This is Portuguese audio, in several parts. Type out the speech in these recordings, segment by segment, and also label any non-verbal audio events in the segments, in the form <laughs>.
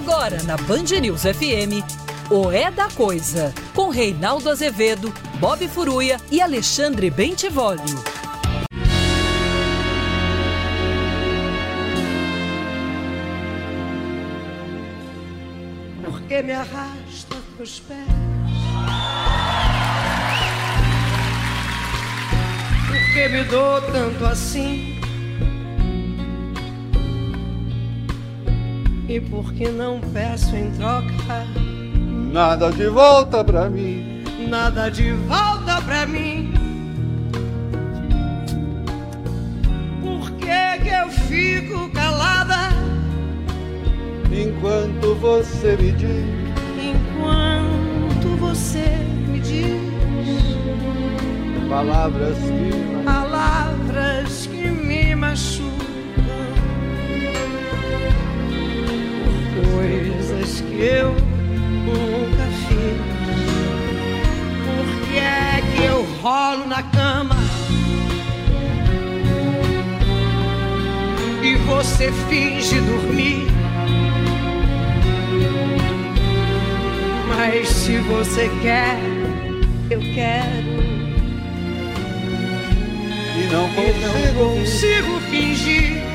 Agora na Band News FM, o É da Coisa, com Reinaldo Azevedo, Bob Furuia e Alexandre Bentivolio. Por que me arrasta pros pés? Por que me dou tanto assim? E por que não peço em troca Nada de volta pra mim. nada de volta pra mim? Por que que eu fico calada Enquanto você me diz enquanto você me diz palavras que coisas que eu nunca fiz. Por que é que eu rolo na cama? E você finge dormir. Mas se você quer, eu quero. e não E não consigo. consigo fingir.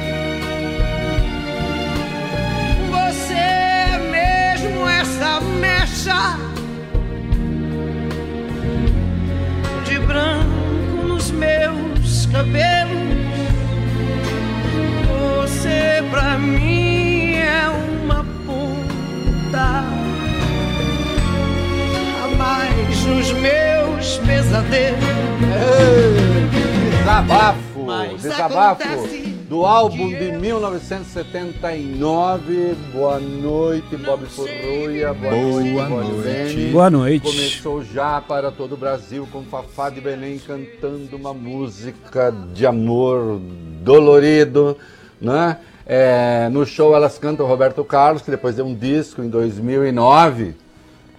Essa mecha de branco nos meus cabelos. Você pra mim é uma ponta a mais nos meus pesadelos. Ei, Desabafo, Mas desabafo do álbum de eu- 1979. Boa noite, Bob Furruia. Boa, Boa noite, noite. Boa noite. Começou já para todo o Brasil com Fafá de Belém cantando uma música de amor dolorido, né? É, no show elas cantam Roberto Carlos, que depois deu um disco em 2009,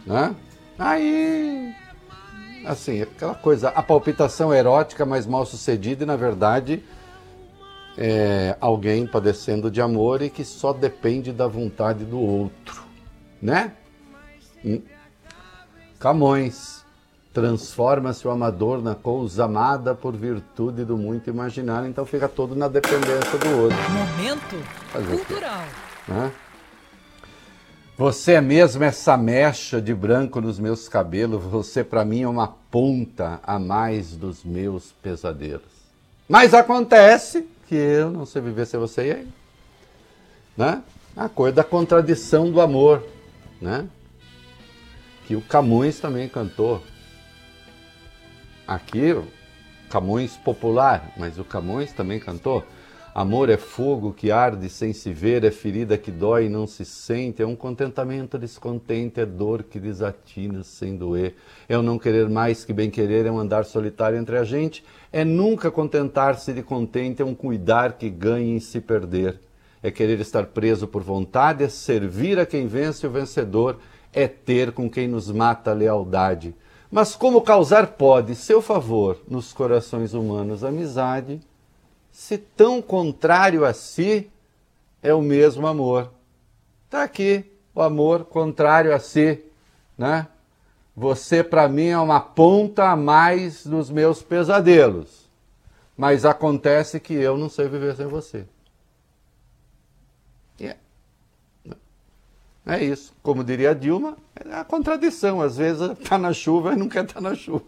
né? Aí assim, aquela coisa, a palpitação erótica, mas mal sucedida e, na verdade, é alguém padecendo de amor e que só depende da vontade do outro, né? Hum. Camões, transforma-se o amador na coisa amada por virtude do muito imaginar, então fica todo na dependência do outro, Momento Fazer cultural. né? Você é mesmo essa mecha de branco nos meus cabelos, você pra mim é uma ponta a mais dos meus pesadelos. Mas acontece que eu não sei viver sem você e aí. Né? A coisa da contradição do amor, né? Que o Camões também cantou. Aqui, Camões popular, mas o Camões também cantou. Amor é fogo que arde sem se ver, é ferida que dói e não se sente, é um contentamento descontente, é dor que desatina sem doer. É o não querer mais que bem querer, é um andar solitário entre a gente, é nunca contentar-se de contente, é um cuidar que ganha em se perder. É querer estar preso por vontade, é servir a quem vence o vencedor, é ter com quem nos mata a lealdade. Mas como causar pode, seu favor, nos corações humanos amizade, se tão contrário a si é o mesmo amor. Está aqui o amor contrário a si, né? Você para mim é uma ponta a mais dos meus pesadelos, mas acontece que eu não sei viver sem você. E É, é isso. Como diria a Dilma, é a contradição. Às vezes está <laughs> na chuva e não quer estar na chuva.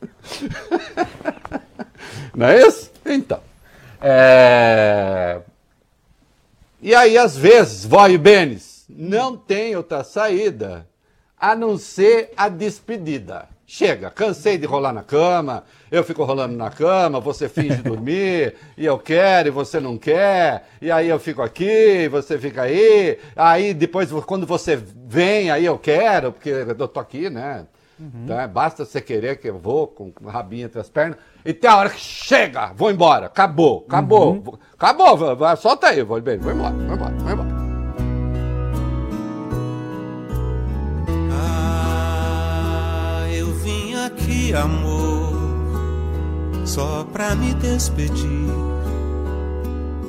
<laughs> Não é isso? Então. É, E aí, às vezes, e Benes, não tem outra saída a não ser a despedida. Chega, cansei de rolar na cama, eu fico rolando na cama, você finge <laughs> dormir, e eu quero e você não quer, e aí eu fico aqui, e você fica aí, aí depois quando você vem, aí eu quero, porque eu tô aqui, né? Tá? Basta você querer que eu vou com o rabinho entre as pernas, e tem a hora que chega, vou embora, acabou, acabou, vou- acabou, vai- vai, solta aí, vou, bem, vou embora, vou embora, vou embora. Ah, eu vim aqui, amor, só pra me despedir.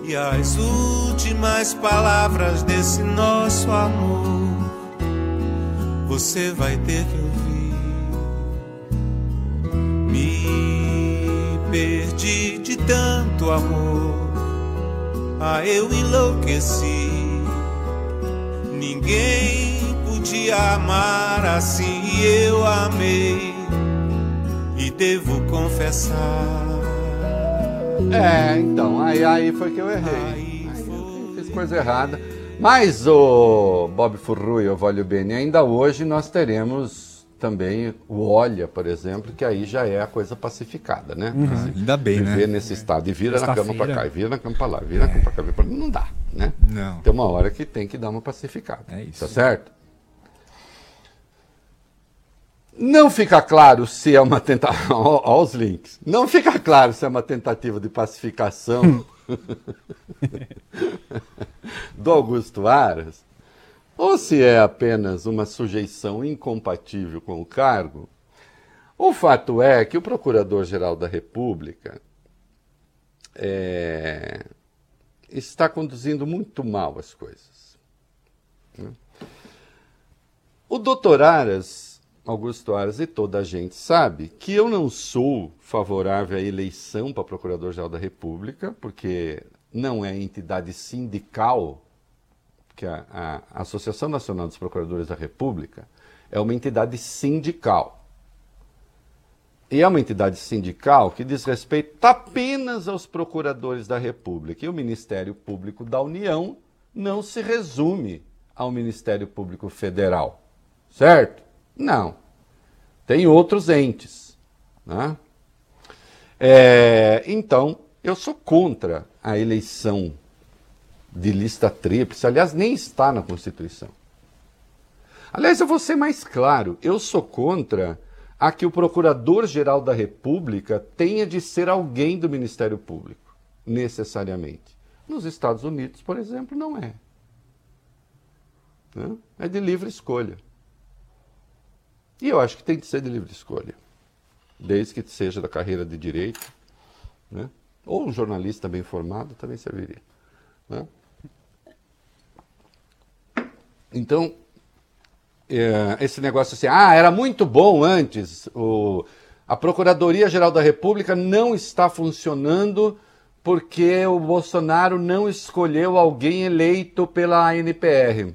E as últimas palavras desse nosso nosso amor, você vai ter que ouvir. Me perdi de tanto amor, ah, eu enlouqueci. Ninguém podia amar assim e eu amei, e devo confessar. É, então, aí, aí foi que eu errei. Aí eu fiz coisa errada. Mas o Bob Furru e o Voglio Bene, ainda hoje nós teremos também o Olha, por exemplo, que aí já é a coisa pacificada, né? Uhum. ainda bem, viver né? Viver nesse estado. E vira na cama pra cá, e vira na cama pra lá, vira é. na cama pra cá, vira pra lá. Não dá, né? Não. Tem uma hora que tem que dar uma pacificada. É isso. Tá certo? Não fica claro se é uma tentativa. <laughs> Olha os links. Não fica claro se é uma tentativa de pacificação <laughs> <laughs> do Augusto Aras ou se é apenas uma sujeição incompatível com o cargo. O fato é que o Procurador-Geral da República é, está conduzindo muito mal as coisas. Né? O doutor Aras Augusto Aras e toda a gente sabe que eu não sou favorável à eleição para Procurador-Geral da República, porque não é entidade sindical, que a, a Associação Nacional dos Procuradores da República é uma entidade sindical. E é uma entidade sindical que diz respeito apenas aos procuradores da República. E o Ministério Público da União não se resume ao Ministério Público Federal. Certo? Não. Tem outros entes. Né? É, então, eu sou contra a eleição de lista tríplice. Aliás, nem está na Constituição. Aliás, eu vou ser mais claro. Eu sou contra a que o Procurador-Geral da República tenha de ser alguém do Ministério Público, necessariamente. Nos Estados Unidos, por exemplo, não é. Né? É de livre escolha. E eu acho que tem que ser de livre escolha, desde que seja da carreira de direito, né? ou um jornalista bem formado também serviria. Né? Então, é, esse negócio assim, ah, era muito bom antes, o, a Procuradoria-Geral da República não está funcionando porque o Bolsonaro não escolheu alguém eleito pela ANPR.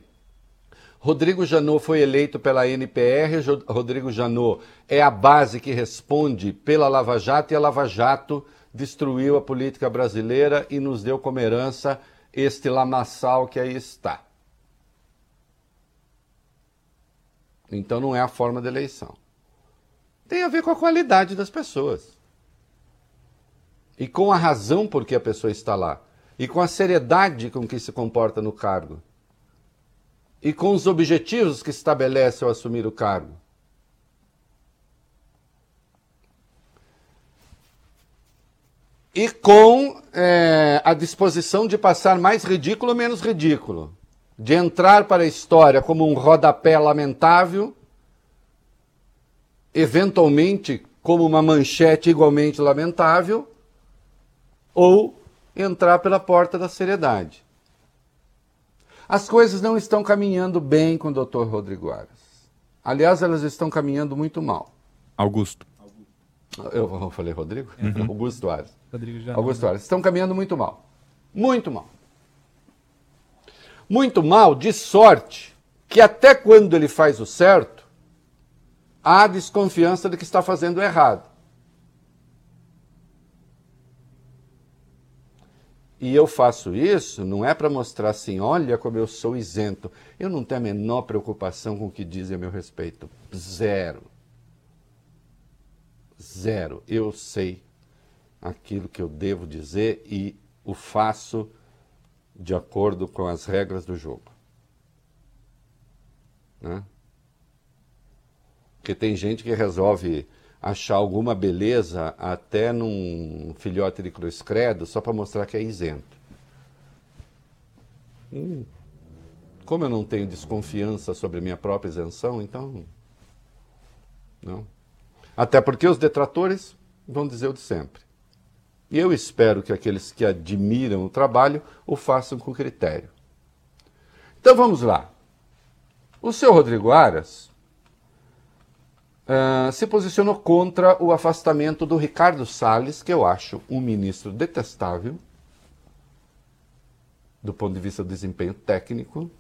Rodrigo Janot foi eleito pela NPR. Rodrigo Janot é a base que responde pela Lava Jato e a Lava Jato destruiu a política brasileira e nos deu como herança este lamaçal que aí está. Então não é a forma de eleição. Tem a ver com a qualidade das pessoas. E com a razão por que a pessoa está lá. E com a seriedade com que se comporta no cargo e com os objetivos que estabelece ao assumir o cargo. E com é, a disposição de passar mais ridículo ou menos ridículo. De entrar para a história como um rodapé lamentável, eventualmente como uma manchete igualmente lamentável, ou entrar pela porta da seriedade. As coisas não estão caminhando bem com o Dr. Rodrigo Aras. Aliás, elas estão caminhando muito mal. Augusto. Eu falei Rodrigo? Uhum. Augusto Aras. Rodrigo já Augusto Aras. Estão caminhando muito mal. Muito mal. Muito mal, de sorte que até quando ele faz o certo, há desconfiança de que está fazendo errado. E eu faço isso não é para mostrar assim, olha como eu sou isento. Eu não tenho a menor preocupação com o que dizem a meu respeito. Zero. Zero. Eu sei aquilo que eu devo dizer e o faço de acordo com as regras do jogo. Né? Porque tem gente que resolve achar alguma beleza até num filhote de cruz credo só para mostrar que é isento. Hum. Como eu não tenho desconfiança sobre minha própria isenção, então. Não. Até porque os detratores vão dizer o de sempre. E eu espero que aqueles que admiram o trabalho o façam com critério. Então vamos lá. O senhor Rodrigo Aras uh, se posicionou contra o afastamento do Ricardo Salles, que eu acho um ministro detestável, do ponto de vista do desempenho técnico,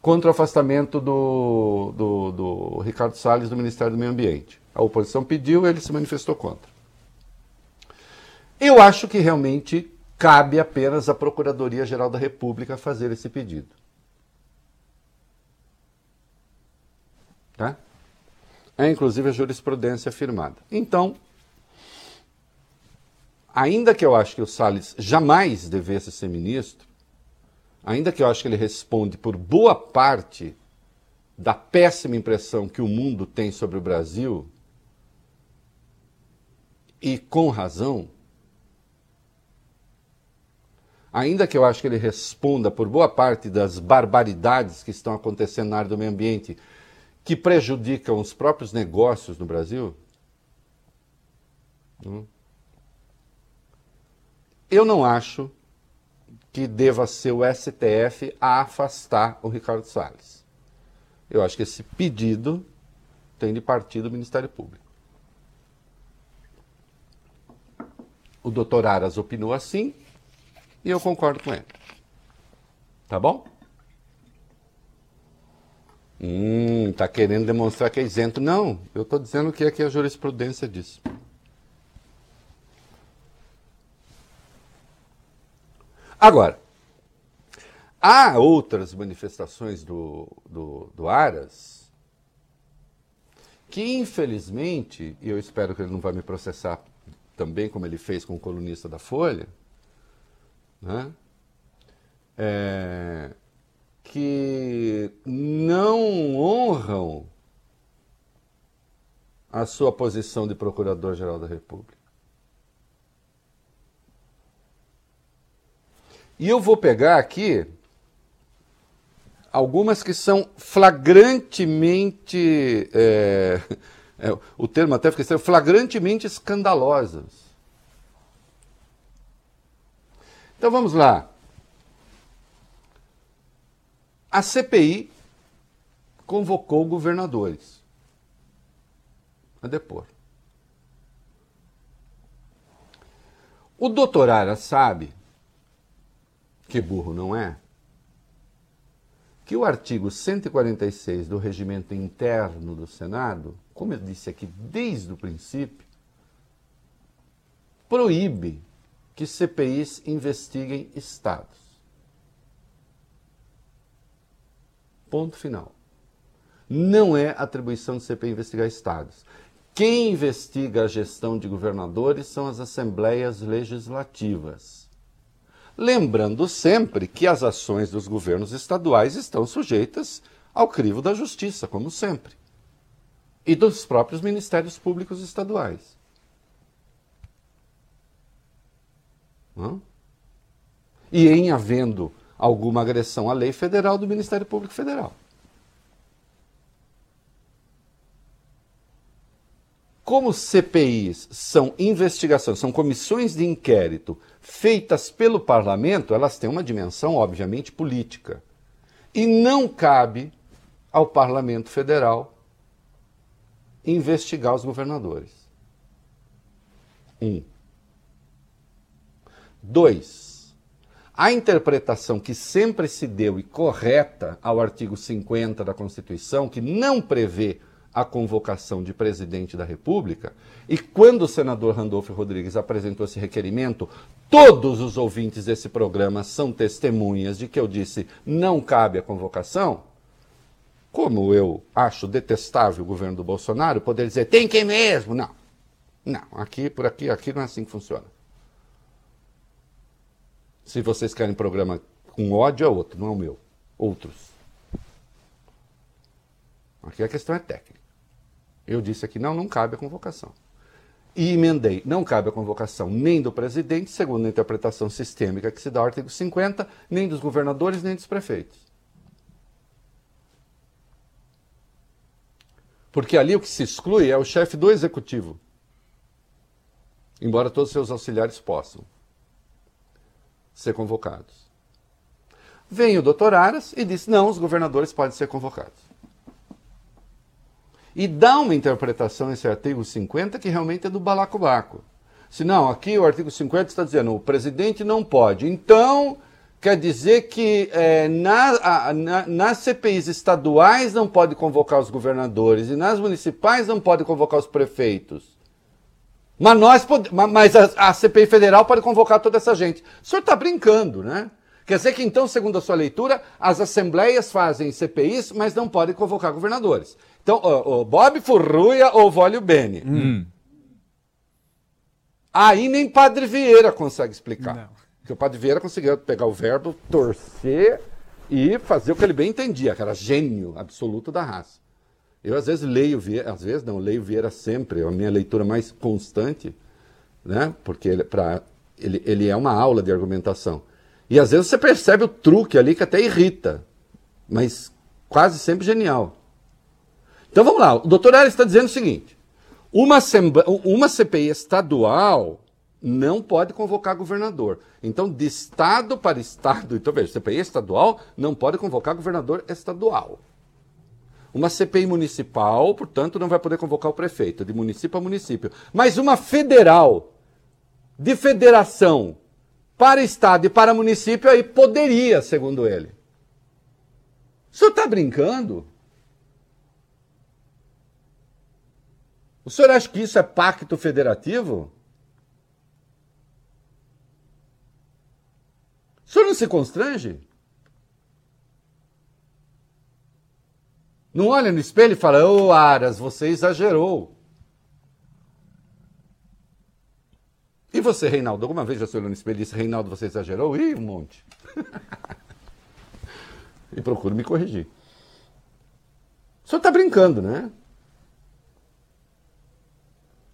contra o afastamento do, do, do Ricardo Salles do Ministério do Meio Ambiente. A oposição pediu, ele se manifestou contra. Eu acho que realmente cabe apenas à Procuradoria-Geral da República fazer esse pedido. Tá? É inclusive a jurisprudência afirmada. Então, ainda que eu acho que o Salles jamais devesse ser ministro, ainda que eu acho que ele responde por boa parte da péssima impressão que o mundo tem sobre o Brasil, e com razão, ainda que eu acho que ele responda por boa parte das barbaridades que estão acontecendo na área do meio ambiente, que prejudicam os próprios negócios no Brasil, hum, eu não acho que deva ser o STF a afastar o Ricardo Salles. Eu acho que esse pedido tem de partir do Ministério Público. O doutor Aras opinou assim, e eu concordo com ele. Tá bom? Hum, tá querendo demonstrar que é isento. Não, eu estou dizendo que é que a jurisprudência diz. Agora, há outras manifestações do, do, do Aras que, infelizmente, e eu espero que ele não vai me processar também, como ele fez com o colunista da Folha, né? É, que não honram a sua posição de Procurador-Geral da República. E eu vou pegar aqui algumas que são flagrantemente. É, <laughs> é, o termo até fica estranho, flagrantemente escandalosas. Então vamos lá. A CPI convocou governadores a depor. O doutor Ara sabe, que burro não é, que o artigo 146 do regimento interno do Senado, como eu disse aqui desde o princípio, proíbe que CPIs investiguem estados. Ponto final. Não é atribuição de CPI investigar estados. Quem investiga a gestão de governadores são as assembleias legislativas. Lembrando sempre que as ações dos governos estaduais estão sujeitas ao crivo da justiça, como sempre, e dos próprios ministérios públicos estaduais. E em havendo alguma agressão à lei federal do Ministério Público Federal. Como CPIs são investigações, são comissões de inquérito feitas pelo parlamento, elas têm uma dimensão, obviamente, política. E não cabe ao parlamento federal investigar os governadores. Um. Dois, a interpretação que sempre se deu e correta ao artigo 50 da Constituição, que não prevê a convocação de presidente da República, e quando o senador Randolfo Rodrigues apresentou esse requerimento, todos os ouvintes desse programa são testemunhas de que eu disse não cabe a convocação. Como eu acho detestável o governo do Bolsonaro, poder dizer tem que mesmo. Não. Não, aqui, por aqui, aqui não é assim que funciona. Se vocês querem programa com ódio, é outro, não é o meu. Outros. Aqui a questão é técnica. Eu disse aqui, não, não cabe a convocação. E emendei, não cabe a convocação nem do presidente, segundo a interpretação sistêmica que se dá ao artigo 50, nem dos governadores, nem dos prefeitos. Porque ali o que se exclui é o chefe do executivo. Embora todos os seus auxiliares possam ser convocados. Vem o doutor Aras e diz: não, os governadores podem ser convocados. E dá uma interpretação a esse artigo 50 que realmente é do balacobaco. Se não, aqui o artigo 50 está dizendo o presidente não pode. Então, quer dizer que é, na, a, na, nas CPIs estaduais não pode convocar os governadores e nas municipais não pode convocar os prefeitos. Mas, nós pode, mas a, a CPI federal pode convocar toda essa gente. O senhor está brincando, né? Quer dizer que, então, segundo a sua leitura, as assembleias fazem CPIs, mas não podem convocar governadores. Então, o, o Bob Furruia ou Vólio Bene. Hum. Aí nem Padre Vieira consegue explicar. Não. Porque o Padre Vieira conseguiu pegar o verbo, torcer e fazer o que ele bem entendia, que era gênio absoluto da raça. Eu às vezes leio Vieira, às vezes não, leio Vieira sempre, é a minha leitura mais constante, né? Porque ele, pra, ele, ele é uma aula de argumentação. E às vezes você percebe o truque ali que até irrita, mas quase sempre genial. Então vamos lá, o doutor Ares está dizendo o seguinte: uma, uma CPI estadual não pode convocar governador. Então, de estado para estado, então veja, CPI estadual não pode convocar governador estadual. Uma CPI municipal, portanto, não vai poder convocar o prefeito, de município a município. Mas uma federal, de federação, para Estado e para município, aí poderia, segundo ele. O senhor está brincando? O senhor acha que isso é pacto federativo? O senhor não se constrange? Não olha no espelho e fala, ô oh, Aras, você exagerou. E você, Reinaldo, alguma vez já se olhou no espelho e disse, Reinaldo, você exagerou? Ih, um monte. <laughs> e procuro me corrigir. O senhor está brincando, né?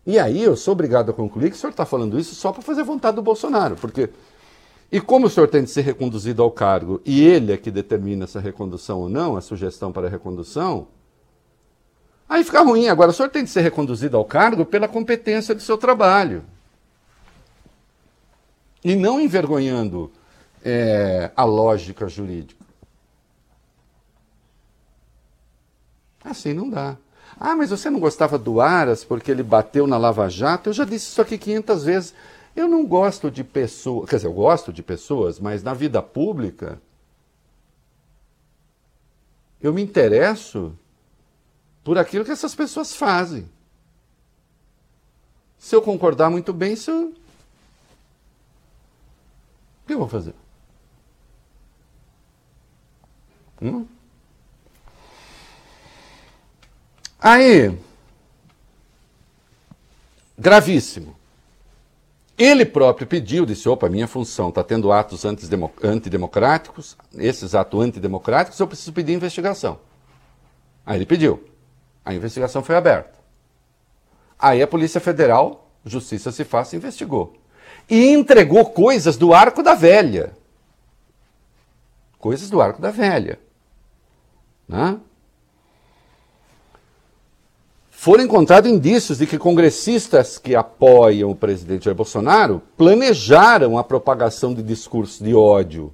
E aí eu sou obrigado a concluir que o senhor está falando isso só para fazer vontade do Bolsonaro, porque. E como o senhor tem de ser reconduzido ao cargo e ele é que determina essa recondução ou não, a sugestão para a recondução, aí fica ruim. Agora, o senhor tem de ser reconduzido ao cargo pela competência do seu trabalho e não envergonhando é, a lógica jurídica. Assim não dá. Ah, mas você não gostava do Aras porque ele bateu na Lava Jato? Eu já disse isso aqui 500 vezes. Eu não gosto de pessoas, quer dizer, eu gosto de pessoas, mas na vida pública eu me interesso por aquilo que essas pessoas fazem. Se eu concordar muito bem, se eu o que eu vou fazer? Hum? Aí, gravíssimo. Ele próprio pediu, disse: opa, minha função está tendo atos antidemocráticos, esses atos antidemocráticos, eu preciso pedir investigação. Aí ele pediu. A investigação foi aberta. Aí a Polícia Federal, Justiça se faz, investigou e entregou coisas do arco da velha. Coisas do arco da velha. Né? Foram encontrados indícios de que congressistas que apoiam o presidente Jair Bolsonaro planejaram a propagação de discursos de ódio.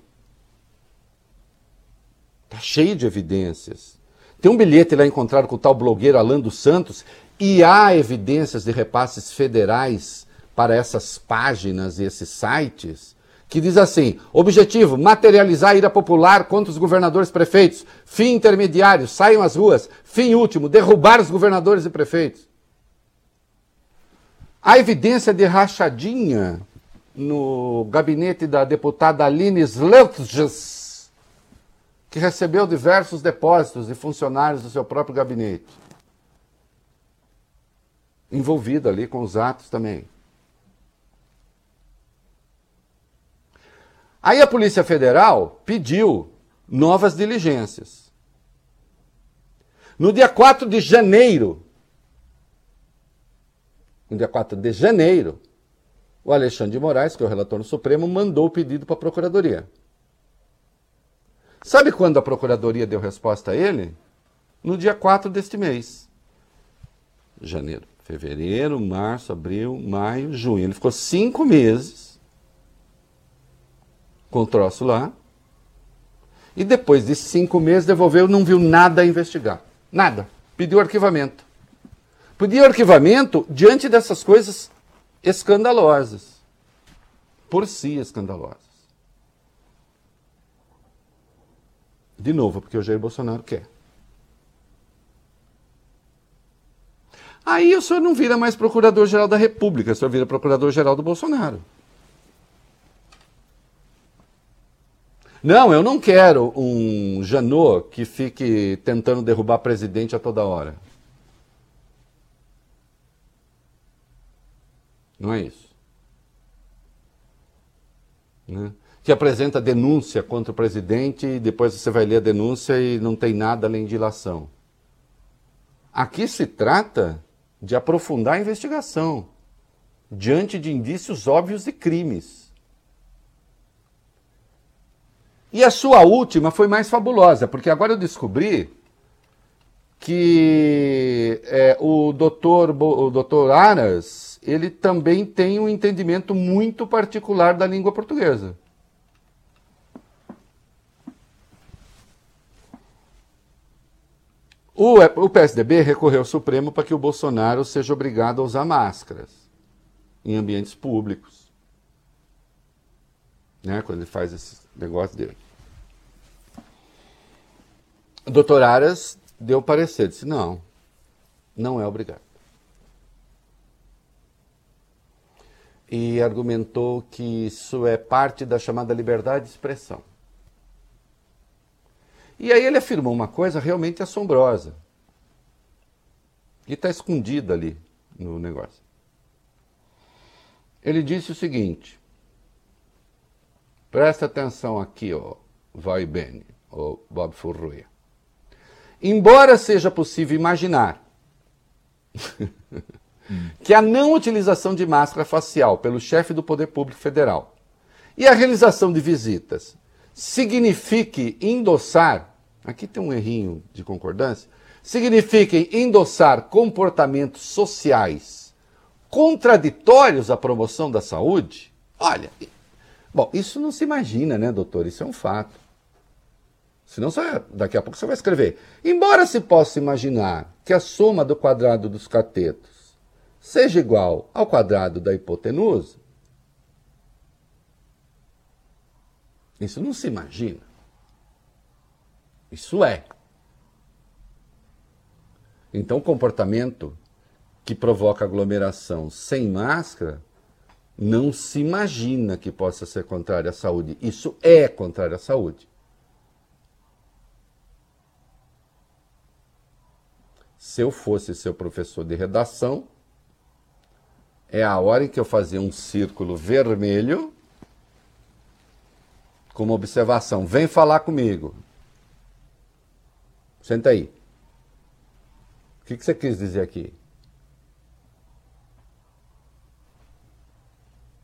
Está cheio de evidências. Tem um bilhete lá encontrado com o tal blogueiro Alan dos Santos e há evidências de repasses federais para essas páginas e esses sites que diz assim: objetivo, materializar a ira popular contra os governadores e prefeitos. Fim intermediário, saiam às ruas. Fim último, derrubar os governadores e prefeitos. A evidência de rachadinha no gabinete da deputada Aline Sleutges, que recebeu diversos depósitos de funcionários do seu próprio gabinete. Envolvida ali com os atos também. Aí a Polícia Federal pediu novas diligências. No dia 4 de janeiro, no dia 4 de janeiro, o Alexandre de Moraes, que é o relator no Supremo, mandou o pedido para a Procuradoria. Sabe quando a Procuradoria deu resposta a ele? No dia 4 deste mês. Janeiro, fevereiro, março, abril, maio, junho. Ele ficou cinco meses com o troço lá. E depois de cinco meses devolveu, não viu nada a investigar. Nada. Pediu arquivamento. Pediu arquivamento diante dessas coisas escandalosas. Por si escandalosas. De novo, porque o Jair Bolsonaro quer. Aí o senhor não vira mais procurador-geral da República, o senhor vira procurador-geral do Bolsonaro. Não, eu não quero um Janot que fique tentando derrubar presidente a toda hora. Não é isso. Né? Que apresenta denúncia contra o presidente e depois você vai ler a denúncia e não tem nada além de ilação. Aqui se trata de aprofundar a investigação diante de indícios óbvios de crimes. E a sua última foi mais fabulosa, porque agora eu descobri que é, o doutor, o doutor Aras ele também tem um entendimento muito particular da língua portuguesa. O, o PSDB recorreu ao Supremo para que o Bolsonaro seja obrigado a usar máscaras em ambientes públicos. Né, quando ele faz esse negócio dele. O doutor Aras deu parecer, disse: não, não é obrigado. E argumentou que isso é parte da chamada liberdade de expressão. E aí ele afirmou uma coisa realmente assombrosa. E está escondida ali no negócio. Ele disse o seguinte: presta atenção aqui, ó, vai bem, ó Bob Furruia. Embora seja possível imaginar <laughs> que a não utilização de máscara facial pelo chefe do Poder Público Federal e a realização de visitas signifique endossar aqui tem um errinho de concordância, signifiquem endossar comportamentos sociais contraditórios à promoção da saúde? Olha, bom, isso não se imagina, né, doutor? Isso é um fato. Senão só, daqui a pouco você vai escrever. Embora se possa imaginar que a soma do quadrado dos catetos seja igual ao quadrado da hipotenusa, isso não se imagina. Isso é. Então, o comportamento que provoca aglomeração sem máscara não se imagina que possa ser contrário à saúde. Isso é contrário à saúde. Se eu fosse seu professor de redação, é a hora em que eu fazia um círculo vermelho com uma observação. Vem falar comigo. Senta aí. O que, que você quis dizer aqui?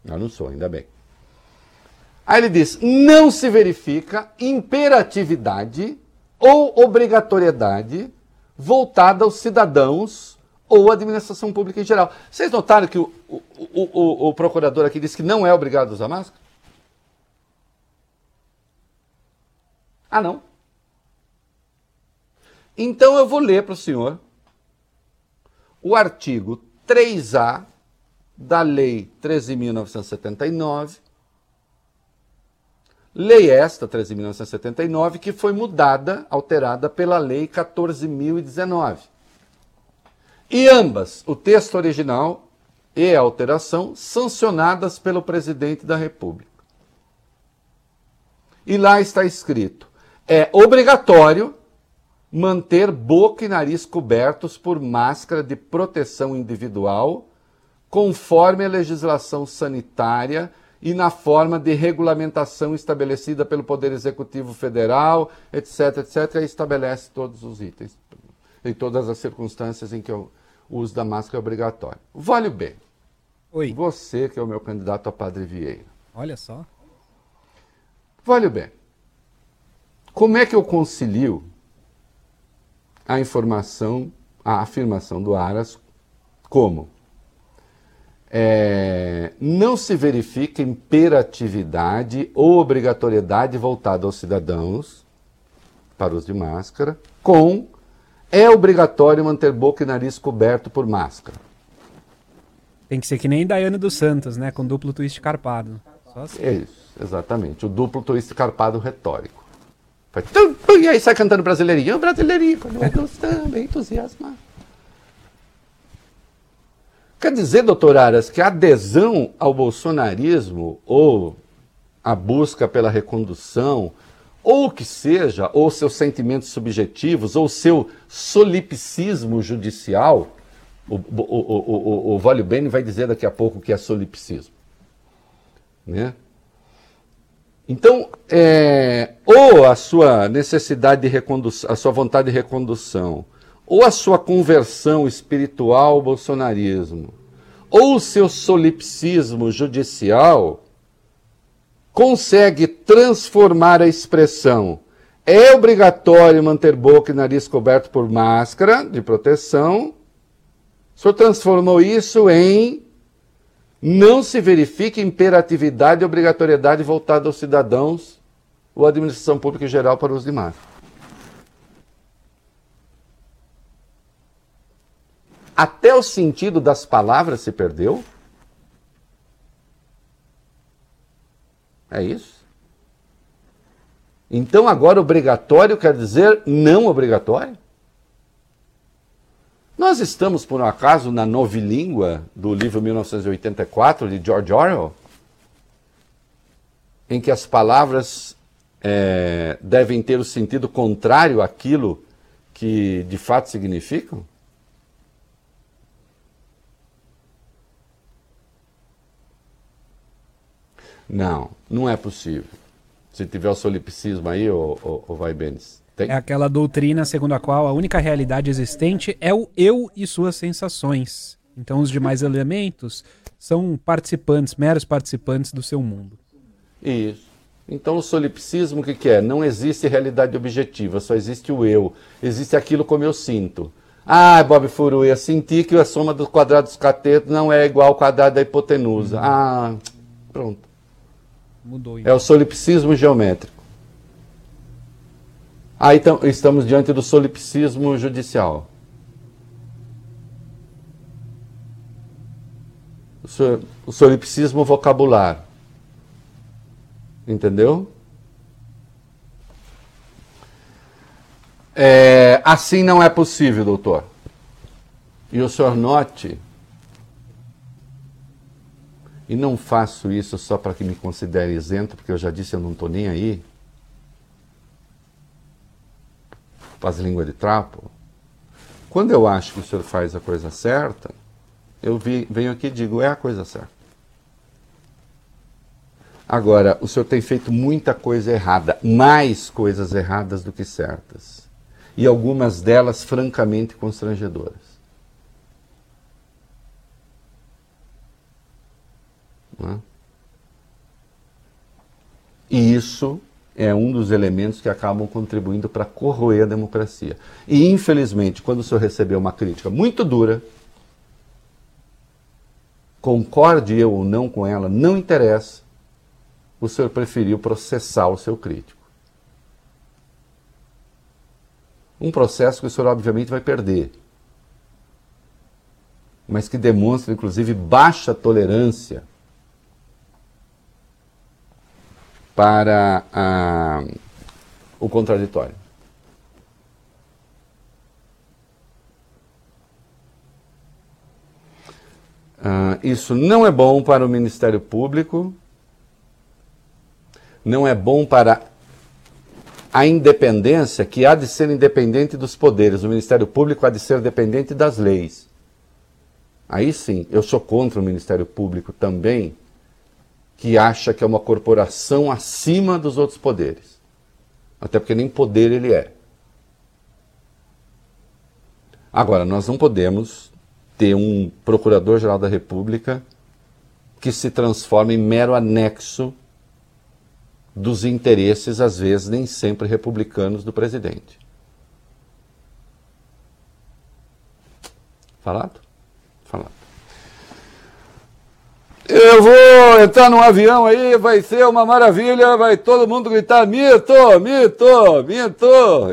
Eu não sou, ainda bem. Aí ele diz: não se verifica imperatividade ou obrigatoriedade voltada aos cidadãos ou à administração pública em geral. Vocês notaram que o, o, o, o procurador aqui disse que não é obrigado a usar máscara? Ah, não? Então eu vou ler para o senhor o artigo 3A da Lei 13.979, lei esta, 13.979, que foi mudada, alterada pela Lei 14.019. E ambas, o texto original e a alteração, sancionadas pelo presidente da República. E lá está escrito: é obrigatório manter boca e nariz cobertos por máscara de proteção individual, conforme a legislação sanitária e na forma de regulamentação estabelecida pelo Poder Executivo Federal, etc, etc, e estabelece todos os itens, em todas as circunstâncias em que o uso da máscara é obrigatório. Vale bem. Oi. Você que é o meu candidato a Padre Vieira. Olha só. Vale bem. Como é que eu concilio a informação, a afirmação do Aras como é, não se verifica imperatividade ou obrigatoriedade voltada aos cidadãos para os de máscara, com é obrigatório manter boca e nariz coberto por máscara. Tem que ser que nem Daiane dos Santos, né? Com duplo twist carpado. Assim. É isso, exatamente. O duplo twist carpado retórico. Faz e aí sai cantando brasileirinho. Brasileirinho, nós também entusiasmados. Quer dizer, doutor Aras, que a adesão ao bolsonarismo ou a busca pela recondução, ou o que seja, ou seus sentimentos subjetivos, ou seu solipsismo judicial, o, o, o, o, Vale Bene vai dizer daqui a pouco que é solipsismo. Né? Então, é, ou a sua necessidade de recondução, a sua vontade de recondução, ou a sua conversão espiritual ao bolsonarismo, ou o seu solipsismo judicial, consegue transformar a expressão é obrigatório manter boca e nariz coberto por máscara de proteção. O senhor transformou isso em não se verifica imperatividade e obrigatoriedade voltada aos cidadãos ou à administração pública em geral para os demais. Até o sentido das palavras se perdeu? É isso? Então agora obrigatório quer dizer não obrigatório? Nós estamos, por um acaso, na novilíngua do livro 1984 de George Orwell, em que as palavras é, devem ter o sentido contrário àquilo que de fato significam? Não, não é possível. Se tiver o solipsismo aí, o, o, vai Benes. Tem? É aquela doutrina segundo a qual a única realidade existente é o eu e suas sensações. Então os demais elementos são participantes, meros participantes do seu mundo. Isso. Então o solipsismo o que, que é? Não existe realidade objetiva, só existe o eu. Existe aquilo como eu sinto. Ah, Bob Furuia, senti que a soma dos quadrados dos catetos não é igual ao quadrado da hipotenusa. Uhum. Ah, pronto. Mudou. É o solipsismo geométrico. Aí ah, estamos diante do solipsismo judicial. O solipsismo vocabular. Entendeu? É, assim não é possível, doutor. E o senhor note e não faço isso só para que me considere isento, porque eu já disse eu não estou nem aí. Faz língua de trapo. Quando eu acho que o senhor faz a coisa certa, eu vi, venho aqui e digo, é a coisa certa. Agora, o senhor tem feito muita coisa errada, mais coisas erradas do que certas. E algumas delas francamente constrangedoras. Né? E isso é um dos elementos que acabam contribuindo para corroer a democracia. E, infelizmente, quando o senhor recebeu uma crítica muito dura, concorde eu ou não com ela, não interessa, o senhor preferiu processar o seu crítico. Um processo que o senhor, obviamente, vai perder, mas que demonstra, inclusive, baixa tolerância para a, o contraditório. Uh, isso não é bom para o Ministério Público, não é bom para a independência, que há de ser independente dos poderes. O Ministério Público há de ser dependente das leis. Aí sim, eu sou contra o Ministério Público também, que acha que é uma corporação acima dos outros poderes. Até porque nem poder ele é. Agora, nós não podemos ter um procurador-geral da República que se transforma em mero anexo dos interesses, às vezes nem sempre republicanos, do presidente. Falado? Falado. Eu vou entrar num avião aí, vai ser uma maravilha, vai todo mundo gritar mito, mito, mito.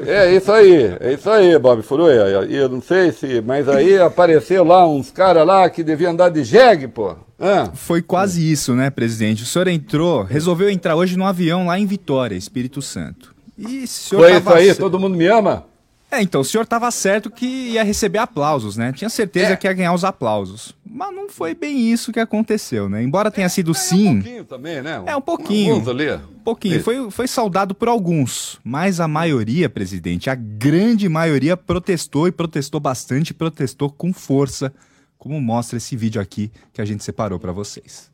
É isso aí, é isso aí, Bob Furuia. Eu não sei se, mas aí apareceu lá uns caras lá que deviam andar de jegue, pô. Ah. Foi quase isso, né, presidente? O senhor entrou, resolveu entrar hoje no avião lá em Vitória, Espírito Santo. E o senhor Foi isso aí, todo mundo me ama? É, então, o senhor estava certo que ia receber aplausos, né? Tinha certeza é. que ia ganhar os aplausos. Mas não foi bem isso que aconteceu, né? Embora tenha sido é, sim. Um pouquinho também, né? É, um pouquinho. Um ali. Um pouquinho. Foi, foi saudado por alguns. Mas a maioria, presidente, a grande maioria protestou e protestou bastante, protestou com força, como mostra esse vídeo aqui que a gente separou para vocês.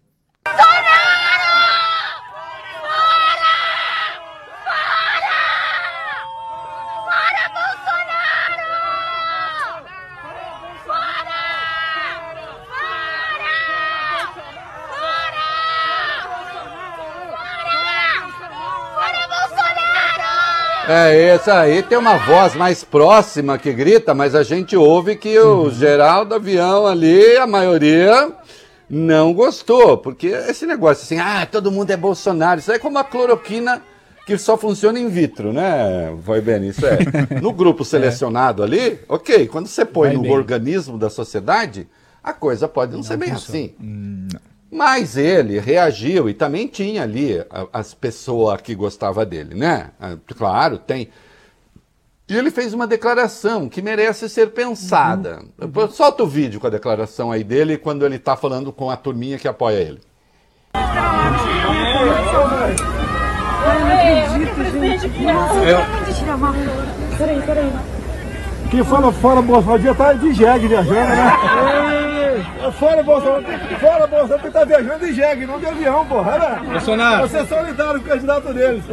É, isso aí tem uma voz mais próxima que grita, mas a gente ouve que o uhum. geral do avião ali, a maioria, não gostou. Porque esse negócio assim, ah, todo mundo é Bolsonaro, isso aí é como a cloroquina que só funciona in vitro, né? Vai bem, isso é. No grupo <laughs> selecionado é. ali, ok, quando você põe Vai no bem. organismo da sociedade, a coisa pode não, não ser bem funciona. assim. Hum, não. Mas ele reagiu e também tinha ali as pessoas que gostavam dele, né? Ah, claro, tem. E ele fez uma declaração que merece ser pensada. Uhum. Solta o vídeo com a declaração aí dele quando ele está falando com a turminha que apoia ele. Quem fala fora Bolsonaro tá de jegue viajando, né? <laughs> Fora Bolsonaro, fora Bolsonaro que tá viajando de jegue, não de avião, porra. Né? Bolsonaro. Você é solidário com o candidato deles.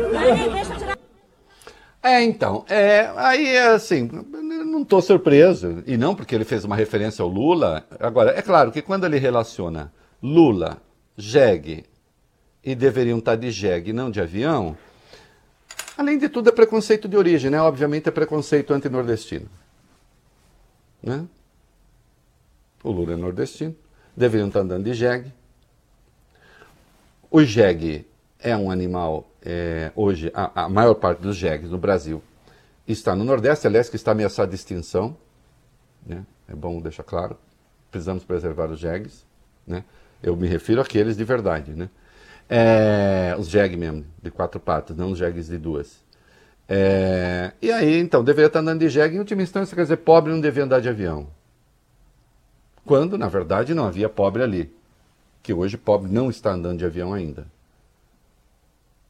É, então, é, aí assim, não estou surpreso, e não porque ele fez uma referência ao Lula. Agora, é claro que quando ele relaciona Lula, jegue, e deveriam estar de jegue, não de avião, além de tudo é preconceito de origem, né? Obviamente é preconceito antinordestino. Né? O Lula é nordestino, deveriam estar andando de jegue. O jegue é um animal, é, hoje, a, a, maior parte dos jegues no Brasil está no Nordeste, aliás, que está ameaçado de extinção. Né? É bom deixar claro. Precisamos preservar os jegues. Né? Eu me refiro àqueles de verdade. Né? É, os jegues mesmo, de quatro patas, não os jegues de duas. É, e aí, então, deveria estar andando de jegue. Em última instância, quer dizer, pobre não devia andar de avião quando na verdade não havia pobre ali. Que hoje pobre não está andando de avião ainda.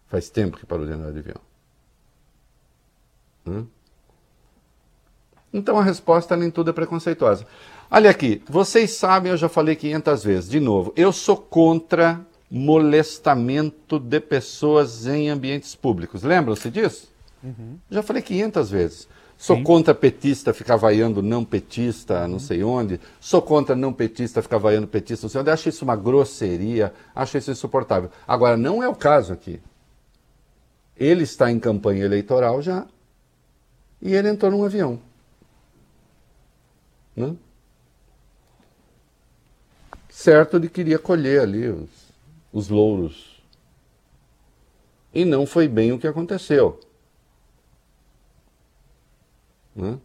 Faz tempo que parou de andar de avião. Hum? Então a resposta nem tudo é preconceituosa. Olha aqui, vocês sabem, eu já falei 500 vezes, de novo, eu sou contra molestamento de pessoas em ambientes públicos. Lembram-se disso? Uhum. Já falei 500 vezes. Sou Sim. contra petista ficar vaiando não petista, não sei onde. Sou contra não petista ficar vaiando petista, não sei onde. Acho isso uma grosseria, acho isso insuportável. Agora, não é o caso aqui. Ele está em campanha eleitoral já e ele entrou num avião. Né? Certo de queria colher ali os, os louros. E não foi bem o que aconteceu. Né?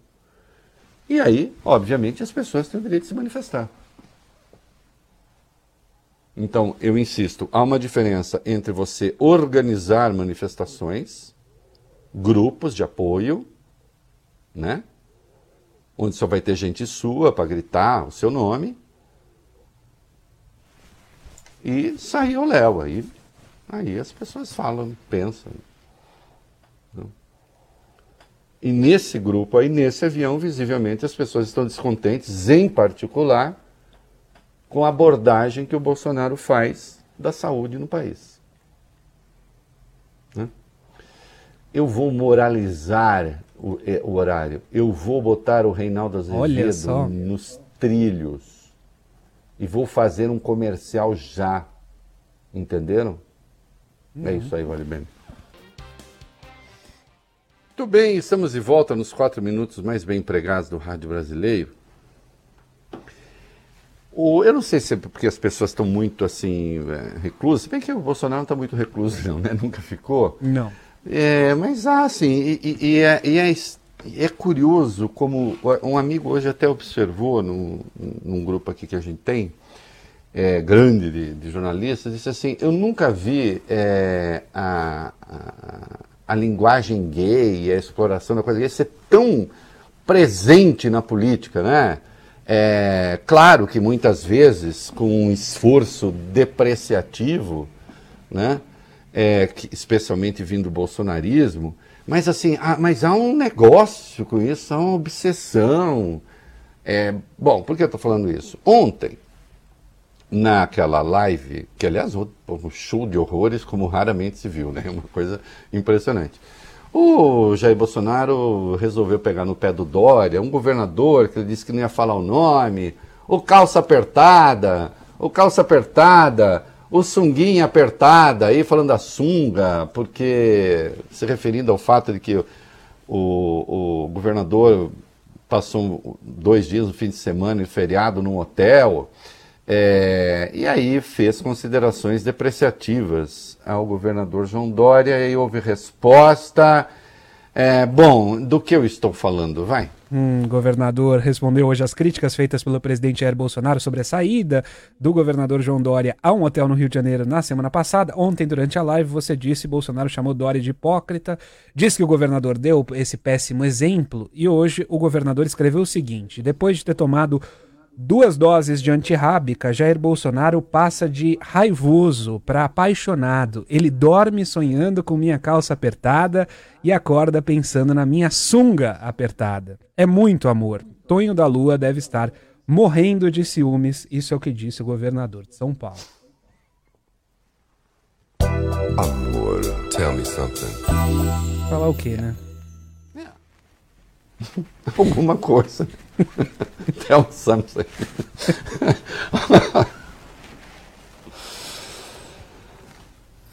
E aí, obviamente, as pessoas têm o direito de se manifestar. Então, eu insisto, há uma diferença entre você organizar manifestações, grupos de apoio, né? Onde só vai ter gente sua para gritar o seu nome. E sair o Léo. Aí, aí as pessoas falam, pensam. E nesse grupo aí, nesse avião, visivelmente as pessoas estão descontentes, em particular, com a abordagem que o Bolsonaro faz da saúde no país. Né? Eu vou moralizar o, é, o, horário. Eu vou botar o Reinaldo Azevedo nos trilhos. E vou fazer um comercial já. Entenderam? É uhum. É isso aí, Vale Bem. Muito bem, estamos de volta nos quatro minutos mais bem empregados do rádio brasileiro. O, eu não sei se é porque as pessoas estão muito assim, é, reclusas, bem que o Bolsonaro não está muito recluso, não, né? <laughs> Nunca ficou. Não. É, mas ah, assim, e, e, e, é, e é, é, curioso como um amigo hoje até observou no, num grupo aqui que a gente tem, é, grande de, de, jornalistas, disse assim, eu nunca vi é, a, a, a, linguagem gay, a exploração da coisa gay ser tão presente na política, né? É, claro que muitas vezes com um esforço depreciativo, né? É, que, especialmente vindo do bolsonarismo, mas assim, há, mas há um negócio com isso, há uma obsessão. É, bom, por que eu estou falando isso? Ontem, naquela live, que aliás, um show de horrores como raramente se viu, né? <laughs> Uma coisa impressionante. O Jair Bolsonaro resolveu pegar no pé do Dória, um governador que ele disse que não ia falar o nome, o calça apertada, o calça apertada, o sunguinha apertada, aí falando da sunga, porque se referindo ao fato de que o, o, governador passou dois dias no fim de semana em feriado num hotel, é, e aí fez considerações depreciativas ao governador João Dória e houve resposta. É, bom, do que eu estou falando, vai. Um governador respondeu hoje às críticas feitas pelo presidente Jair Bolsonaro sobre a saída do governador João Dória a um hotel no Rio de Janeiro na semana passada. Ontem, durante a live, você disse Bolsonaro chamou Dória de hipócrita, disse que o governador deu esse péssimo exemplo e hoje o governador escreveu o seguinte: depois de ter tomado duas doses de antirrábica, Jair Bolsonaro passa de raivoso para apaixonado. Ele dorme sonhando com minha calça apertada e acorda pensando na minha sunga apertada. É muito amor. Tonho da Lua deve estar morrendo de ciúmes. Isso é o que disse o governador de São Paulo. Amor, tell me something. Falar o quê, né? <laughs> Alguma coisa. Tell something.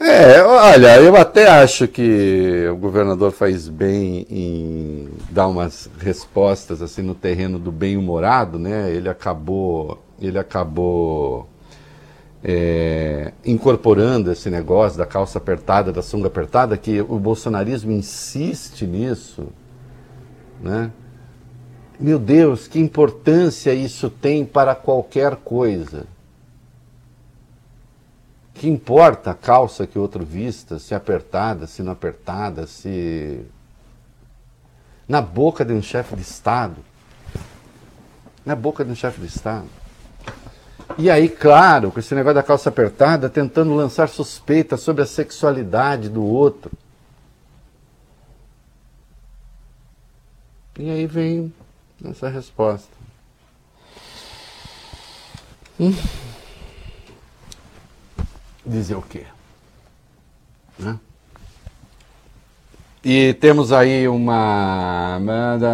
É, olha, eu até acho que o governador faz bem em dar umas respostas assim no terreno do bem-humorado, né? Ele acabou, ele acabou é, incorporando esse negócio da calça apertada, da sunga apertada, que o bolsonarismo insiste nisso, né? Meu Deus, que importância isso tem para qualquer coisa. Que importa a calça que o outro vista, se apertada, se não apertada, se. Na boca de um chefe de Estado. Na boca de um chefe de Estado. E aí, claro, com esse negócio da calça apertada, tentando lançar suspeitas sobre a sexualidade do outro. E aí vem essa resposta. Hum. Dizer o quê? Né? E temos aí uma.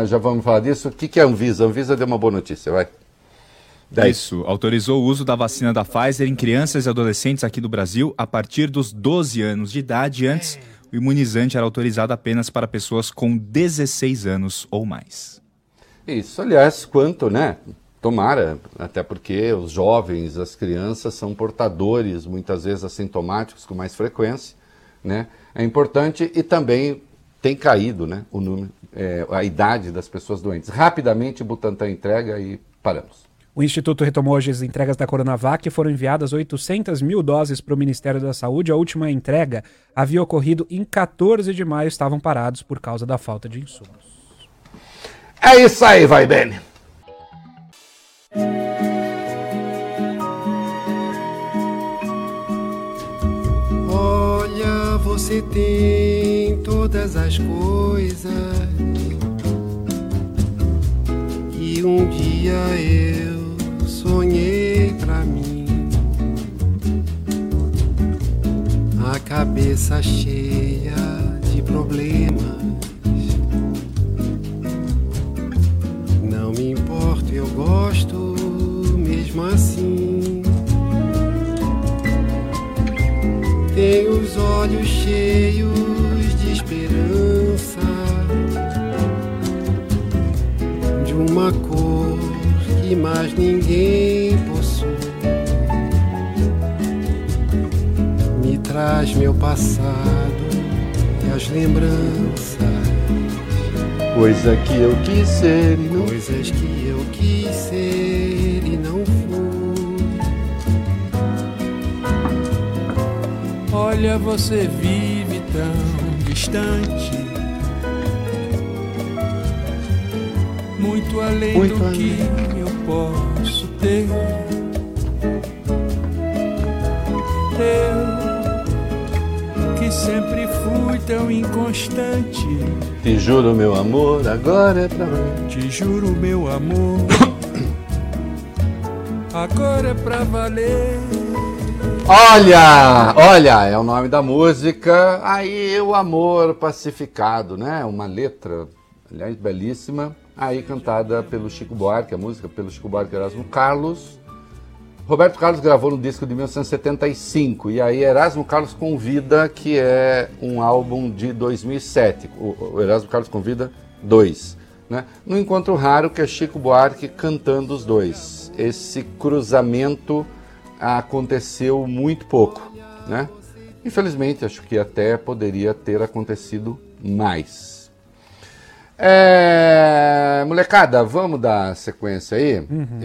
Já vamos falar disso. O que é a Anvisa? A Anvisa deu uma boa notícia, vai. Isso, autorizou o uso da vacina da Pfizer em crianças e adolescentes aqui do Brasil a partir dos 12 anos de idade. Antes, o imunizante era autorizado apenas para pessoas com 16 anos ou mais. Isso, aliás, quanto, né? Tomara, até porque os jovens, as crianças são portadores, muitas vezes assintomáticos com mais frequência, né? É importante e também tem caído, né? O número, é, a idade das pessoas doentes. Rapidamente, Butantan entrega e paramos. O Instituto retomou hoje as entregas da Coronavac e foram enviadas 800 mil doses para o Ministério da Saúde. A última entrega havia ocorrido em 14 de maio, estavam parados por causa da falta de insumos. É isso aí, vai, Bene. Olha, você tem todas as coisas. E um dia eu sonhei pra mim. A cabeça cheia de problemas eu gosto mesmo assim. Tenho os olhos cheios de esperança, de uma cor que mais ninguém possui. Me traz meu passado e as lembranças. Coisa que eu quis ser e não Coisas que eu quis ser e não fui. Olha, você vive tão distante. Muito além Muito do além. que eu posso ter. Que sempre fui tão inconstante. Te juro, meu amor, agora é pra valer. Te juro, meu amor. <coughs> Agora é pra valer. Olha, olha, é o nome da música. Aí o amor pacificado, né? Uma letra, aliás, belíssima. Aí cantada pelo Chico Buarque, a música pelo Chico Buarque Erasmo Carlos. Roberto Carlos gravou no disco de 1975 e aí Erasmo Carlos Convida, que é um álbum de 2007. O, o Erasmo Carlos Convida 2. Né? No encontro raro que é Chico Buarque cantando os dois. Esse cruzamento aconteceu muito pouco, né? Infelizmente, acho que até poderia ter acontecido mais. É, molecada, vamos dar sequência aí. O Uhum.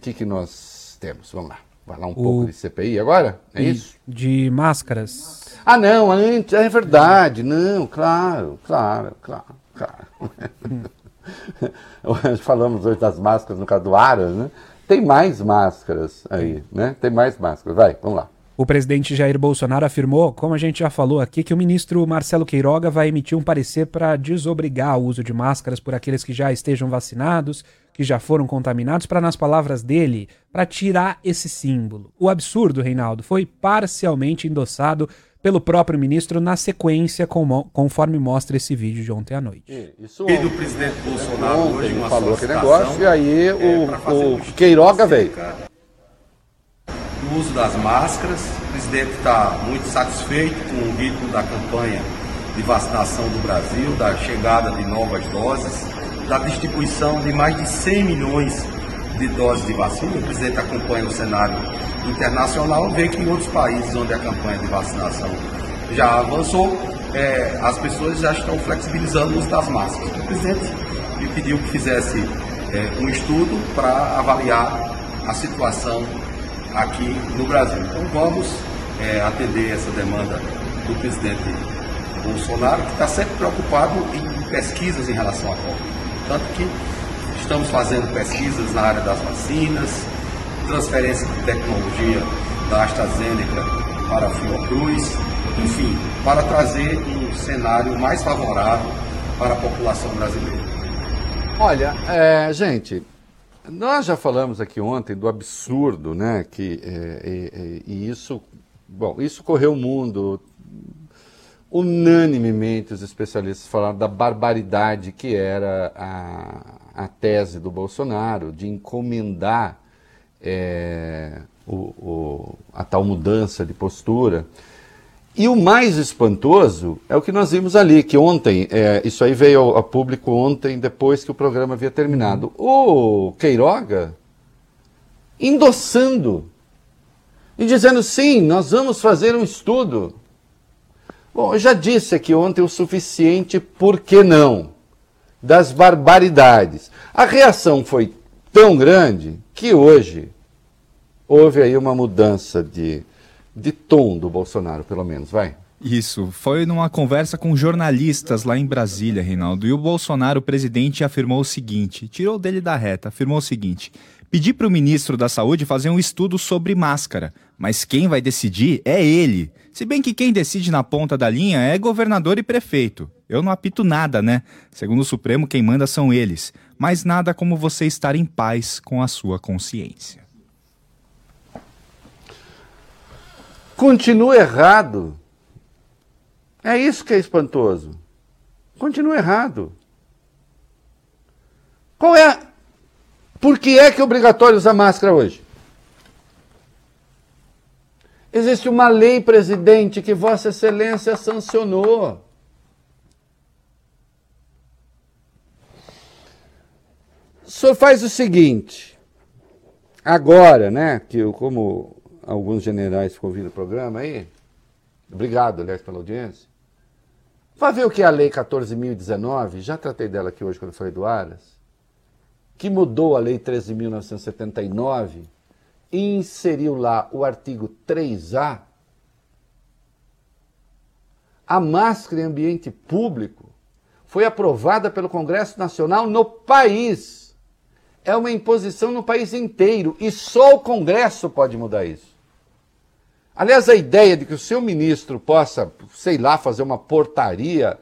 que, que nós temos? Vamos lá. Falar um pouco de CPI agora? É isso? De máscaras. Ah, não, antes, é verdade. Não, claro, claro, claro, claro. <laughs> Falamos hoje das máscaras no caso do Aras, né? Tem mais máscaras aí, né? Tem mais máscaras. Vai, vamos lá. O presidente Jair Bolsonaro afirmou, como a gente já falou aqui, que o ministro Marcelo Queiroga vai emitir um parecer para desobrigar o uso de máscaras por aqueles que já estejam vacinados, que já foram contaminados, para, nas palavras dele, para tirar esse símbolo. O absurdo, Reinaldo, foi parcialmente endossado pelo próprio ministro na sequência, conforme mostra esse vídeo de ontem à noite. Isso E do presidente Bolsonaro Ontem hoje uma falou aquele negócio e aí é, o- o Queiroga veio. Do uso das máscaras, o presidente está muito satisfeito com o ritmo da campanha de vacinação do Brasil, da chegada de novas doses, da distribuição de mais de 100 milhões de doses de vacina. O presidente acompanha o cenário internacional, vê que em outros países onde a campanha de vacinação já avançou, é, as pessoas já estão flexibilizando o uso das máscaras. O presidente me pediu que fizesse é, um estudo para avaliar a situação aqui no Brasil. Então vamos é, atender essa demanda do presidente Bolsonaro, que está sempre preocupado em pesquisas em relação à Covid. Tanto que estamos fazendo pesquisas na área das vacinas, transferência de tecnologia da AstraZeneca para a Fiocruz, enfim, para trazer um cenário mais favorável para a população brasileira. Olha, é, gente, nós já falamos aqui ontem do absurdo, né? Que, é, é, é, e isso, bom, isso correu o mundo. Unanimemente os especialistas falaram da barbaridade que era a, a tese do Bolsonaro de encomendar é, o, o- a tal mudança de postura. E o mais espantoso é o que nós vimos ali, que ontem, é, isso aí veio ao- público ontem, depois que o programa havia terminado. O Queiroga endossando e dizendo: sim, nós vamos fazer um estudo. Bom, eu já disse aqui ontem o suficiente, por que não? Das barbaridades. A reação foi tão grande que hoje houve aí uma mudança de, de tom do Bolsonaro, pelo menos, vai. Isso, foi numa conversa com jornalistas lá em Brasília, Reinaldo. E o Bolsonaro, o presidente, afirmou o seguinte: tirou dele da reta, afirmou o seguinte: pedi para o ministro da Saúde fazer um estudo sobre máscara, mas quem vai decidir é ele. Se bem que quem decide na ponta da linha é governador e prefeito. Eu não apito nada, né? Segundo o Supremo, quem manda são eles. Mas nada como você estar em paz com a sua consciência. Continua errado. É isso que é espantoso. Continua errado. Qual é? Por que é que é obrigatório usar máscara hoje? Existe uma lei, presidente, que Vossa Excelência sancionou. O senhor faz o seguinte: Agora, né, que eu, como alguns generais ouvindo o programa aí, obrigado, aliás, pela audiência, vai ver o que é a Lei 14.019, já tratei dela aqui hoje quando falei do Aras, que mudou a Lei 13.979 e inseriu lá o artigo 3A, a máscara em ambiente público foi aprovada pelo Congresso Nacional no país. É uma imposição no país inteiro e só o Congresso pode mudar isso. Aliás, a ideia de que o seu ministro possa, sei lá, fazer uma portaria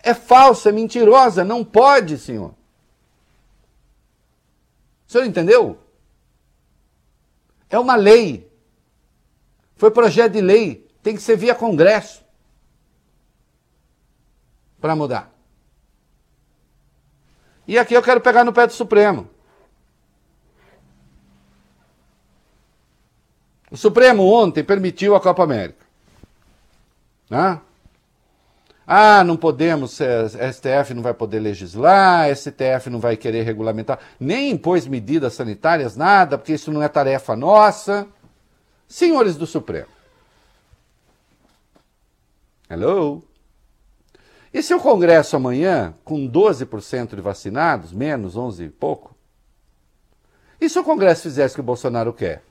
é falsa, é mentirosa, não pode, senhor. O senhor entendeu? É uma lei. Foi projeto de lei. Tem que ser via Congresso para mudar. E aqui eu quero pegar no pé do Supremo. O Supremo ontem permitiu a Copa América. Né? Ah, não podemos, STF não vai poder legislar, STF não vai querer regulamentar, nem impôs medidas sanitárias, nada, porque isso não é tarefa nossa. Senhores do Supremo. Hello? E se o Congresso amanhã, com 12% de vacinados, menos 11 e pouco, e se o Congresso fizesse o que o Bolsonaro quer?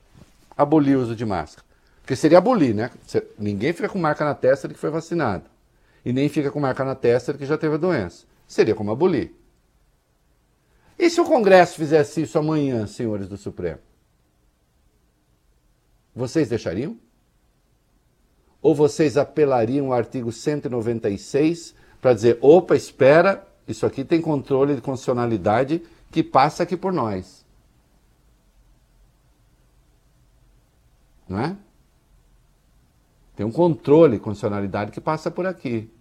Abolir o uso de máscara. Porque seria abolir, né? Ninguém fica com marca na testa de que foi vacinado e nem fica com marca na testa que já teve a doença. Seria como abolir. E se o Congresso fizesse isso amanhã, senhores do Supremo? Vocês deixariam? Ou vocês apelariam ao artigo 196 para dizer: opa, espera, isso aqui tem controle de constitucionalidade que passa aqui por nós? Não é? Tem um controle de constitucionalidade que passa por aqui.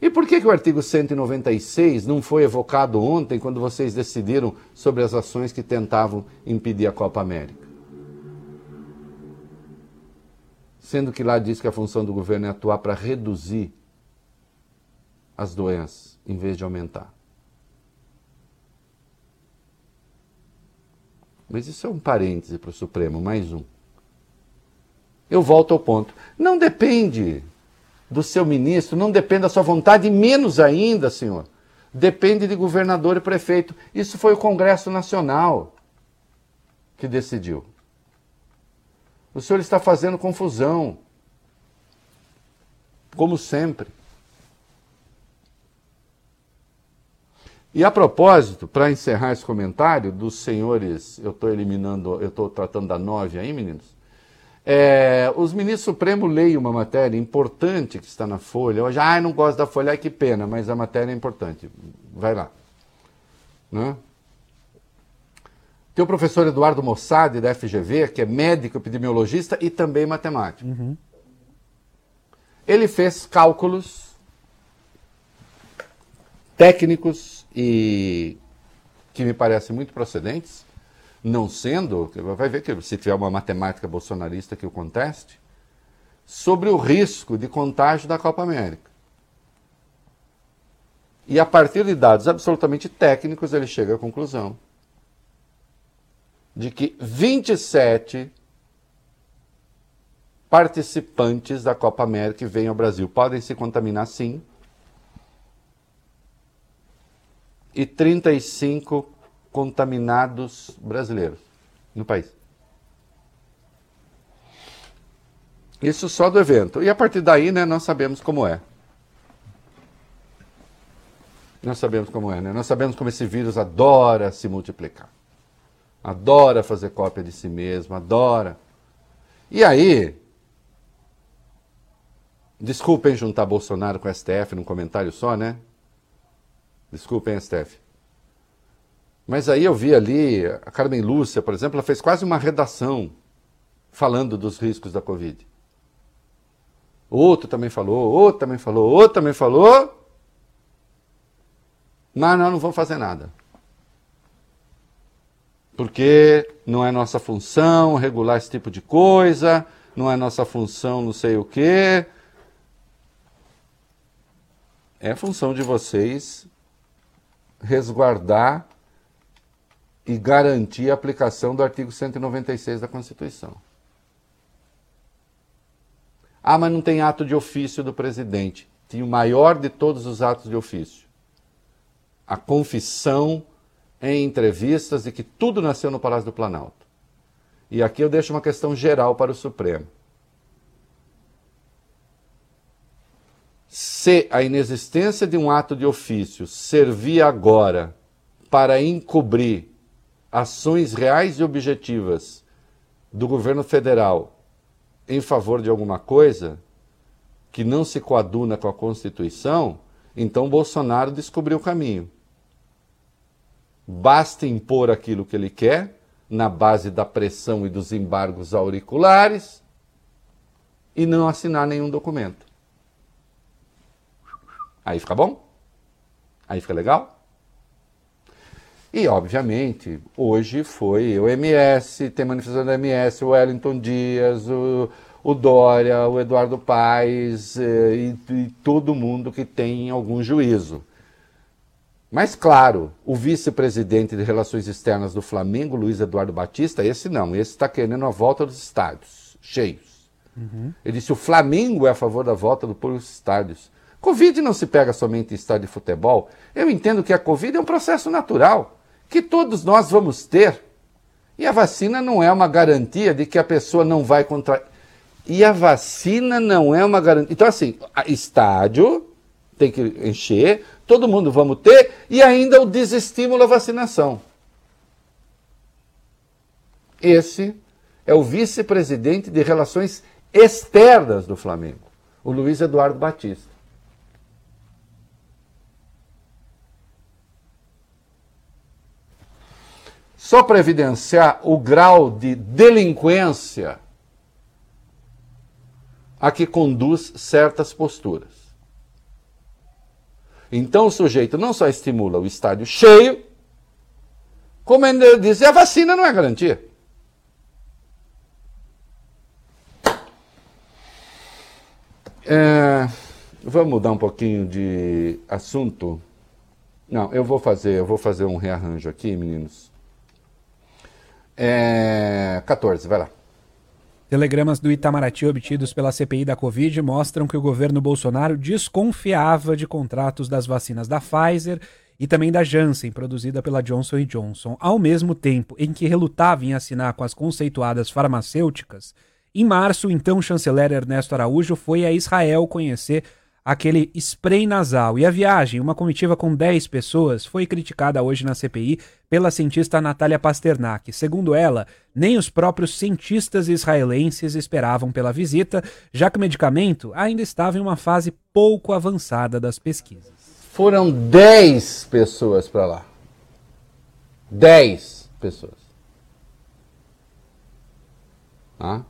E por que, que o artigo 196 não foi evocado ontem, quando vocês decidiram sobre as ações que tentavam impedir a Copa América? Sendo que lá diz que a função do governo é atuar para reduzir as doenças, em vez de aumentar. Mas isso é um parêntese para o Supremo, mais um. Eu volto ao ponto. Não depende do seu ministro, não depende da sua vontade, menos ainda, senhor, depende de governador e prefeito. Isso foi o Congresso Nacional que decidiu. O senhor está fazendo confusão, como sempre. E a propósito, para encerrar esse comentário dos senhores, eu estou eliminando, eu estou tratando da nove aí, meninos. É, os ministros Supremo leem uma matéria importante que está na Folha. Hoje, ah, não gosto da Folha, que pena, mas a matéria é importante. Vai lá. Né? Tem o professor Eduardo Mossad, da FGV, que é médico epidemiologista e também matemático. Uhum. Ele fez cálculos técnicos e que me parecem muito procedentes não sendo, vai ver que se tiver uma matemática bolsonarista que o conteste, sobre o risco de contágio da Copa América. E a partir de dados absolutamente técnicos, ele chega à conclusão de que 27 participantes da Copa América que vêm ao Brasil podem se contaminar sim. E 35 contaminados brasileiros no país. Isso só do evento. E a partir daí, né, nós sabemos como é. Nós sabemos como é, né? Nós sabemos como esse vírus adora se multiplicar. Adora fazer cópia de si mesmo, adora. E aí, desculpem juntar Bolsonaro com STF num comentário só, né? Desculpem, STF. Mas aí eu vi ali, a Carmen Lúcia, por exemplo, ela fez quase uma redação falando dos riscos da Covid. Outro também falou, outro também falou, outro também falou. Mas nós não vamos fazer nada. Porque não é nossa função regular esse tipo de coisa, não é nossa função não sei o quê. É função de vocês resguardar e garantir a aplicação do artigo 196 da Constituição. Ah, mas não tem ato de ofício do presidente. Tinha o maior de todos os atos de ofício. A confissão em entrevistas de que tudo nasceu no Palácio do Planalto. E aqui eu deixo uma questão geral para o Supremo. Se a inexistência de um ato de ofício servir agora para encobrir ações reais e objetivas do governo federal em favor de alguma coisa que não se coaduna com a Constituição, então Bolsonaro descobriu o caminho. Basta impor aquilo que ele quer, na base da pressão e dos embargos auriculares, e não assinar nenhum documento. Aí fica bom? Aí fica legal? E, obviamente, hoje foi o MS, tem manifestação do MS, o Wellington Dias, o, o Dória, o Eduardo Paes eh, e, e todo mundo que tem algum juízo. Mas, claro, o vice-presidente de Relações Externas do Flamengo, Luiz Eduardo Batista, esse não, esse está querendo a volta dos estádios cheios. Uhum. Ele disse: o Flamengo é a favor da volta do público dos estádios. Covid não se pega somente em estádio de futebol. Eu entendo que a Covid é um processo natural que todos nós vamos ter. E a vacina não é uma garantia de que a pessoa não vai contrair. E a vacina não é uma garantia. Então, assim, estádio tem que encher, todo mundo vamos ter, e ainda o desestímulo à vacinação. Esse é o vice-presidente de Relações Externas do Flamengo, o Luiz Eduardo Batista. Só para evidenciar o grau de delinquência a que conduz certas posturas. Então o sujeito não só estimula o estádio cheio, como ainda diz, a vacina não é garantia. É, vamos mudar um pouquinho de assunto. Não, eu vou fazer, eu vou fazer um rearranjo aqui, meninos. É... 14, vai lá. Telegramas do Itamaraty obtidos pela CPI da Covid mostram que o governo Bolsonaro desconfiava de contratos das vacinas da Pfizer e também da Janssen, produzida pela Johnson Johnson, ao mesmo tempo em que relutava em assinar com as conceituadas farmacêuticas. Em março, então, chanceler Ernesto Araújo foi a Israel conhecer aquele spray nasal. E a viagem, uma comitiva com 10 pessoas, foi criticada hoje na CPI pela cientista Natália Pasternak. Segundo ela, nem os próprios cientistas israelenses esperavam pela visita, já que o medicamento ainda estava em uma fase pouco avançada das pesquisas. Foram 10 pessoas para lá. 10 pessoas. Ah?